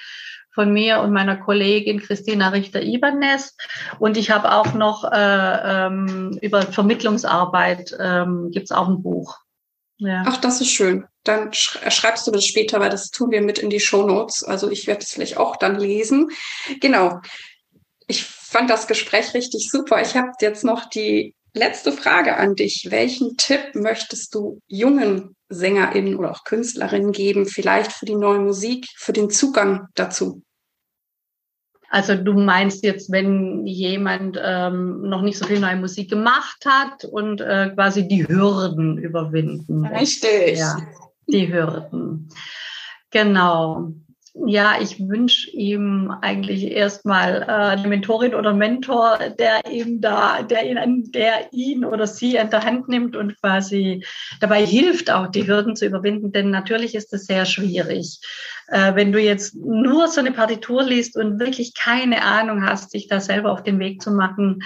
von mir und meiner Kollegin Christina Richter-Ibernes. Und ich habe auch noch äh, ähm, über Vermittlungsarbeit ähm, gibt es auch ein Buch. Ja. Ach, das ist schön. Dann schreibst du das später, weil das tun wir mit in die Show Notes. Also ich werde es vielleicht auch dann lesen. Genau. Ich fand das Gespräch richtig super. Ich habe jetzt noch die letzte Frage an dich. Welchen Tipp möchtest du jungen SängerInnen oder auch Künstlerinnen geben, vielleicht für die neue Musik, für den Zugang dazu? Also du meinst jetzt, wenn jemand ähm, noch nicht so viel neue Musik gemacht hat und äh, quasi die Hürden überwinden. Richtig. Ja, die Hürden. Genau. Ja, ich wünsche ihm eigentlich erstmal äh, eine Mentorin oder Mentor, der ihm da, der ihn, der ihn oder sie an der Hand nimmt und quasi dabei hilft, auch die Hürden zu überwinden. Denn natürlich ist es sehr schwierig. Äh, wenn du jetzt nur so eine Partitur liest und wirklich keine Ahnung hast, sich da selber auf den Weg zu machen,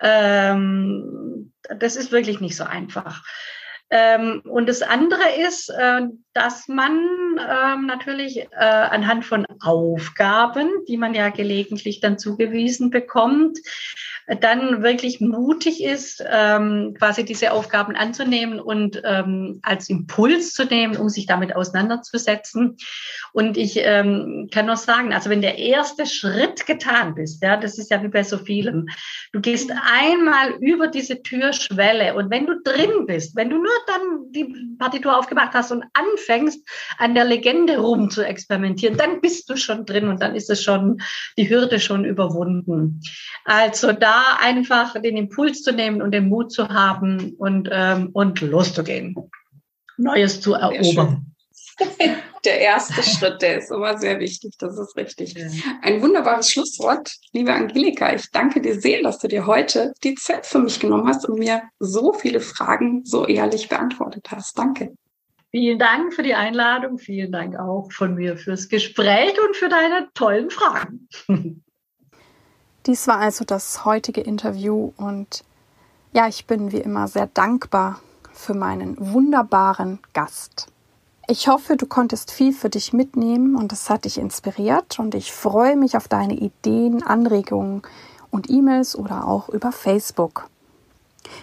ähm, das ist wirklich nicht so einfach. Ähm, und das andere ist, äh, dass man ähm, natürlich äh, anhand von Aufgaben, die man ja gelegentlich dann zugewiesen bekommt, dann wirklich mutig ist, ähm, quasi diese Aufgaben anzunehmen und ähm, als Impuls zu nehmen, um sich damit auseinanderzusetzen. Und ich ähm, kann nur sagen, also wenn der erste Schritt getan bist, ja, das ist ja wie bei so vielem, du gehst einmal über diese Türschwelle und wenn du drin bist, wenn du nur dann die Partitur aufgemacht hast und anfängst, an der Legende rum zu experimentieren, dann bist du schon drin und dann ist es schon, die Hürde schon überwunden. Also da einfach den Impuls zu nehmen und den Mut zu haben und, ähm, und loszugehen. Neues zu erobern. [LAUGHS] Der erste Schritt, der ist immer sehr wichtig, das ist richtig. Ein wunderbares Schlusswort, liebe Angelika. Ich danke dir sehr, dass du dir heute die Zeit für mich genommen hast und mir so viele Fragen so ehrlich beantwortet hast. Danke. Vielen Dank für die Einladung. Vielen Dank auch von mir fürs Gespräch und für deine tollen Fragen. [LAUGHS] Dies war also das heutige Interview und ja, ich bin wie immer sehr dankbar für meinen wunderbaren Gast. Ich hoffe, du konntest viel für dich mitnehmen und es hat dich inspiriert und ich freue mich auf deine Ideen, Anregungen und E-Mails oder auch über Facebook.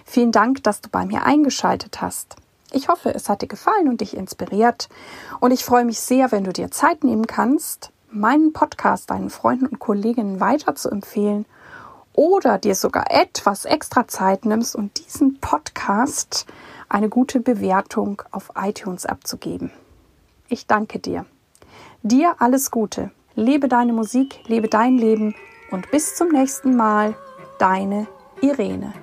Vielen Dank, dass du bei mir eingeschaltet hast. Ich hoffe, es hat dir gefallen und dich inspiriert und ich freue mich sehr, wenn du dir Zeit nehmen kannst, meinen Podcast deinen Freunden und Kolleginnen weiter zu empfehlen oder dir sogar etwas extra Zeit nimmst und diesen Podcast eine gute Bewertung auf iTunes abzugeben. Ich danke dir. Dir alles Gute. Lebe deine Musik, lebe dein Leben und bis zum nächsten Mal, deine Irene.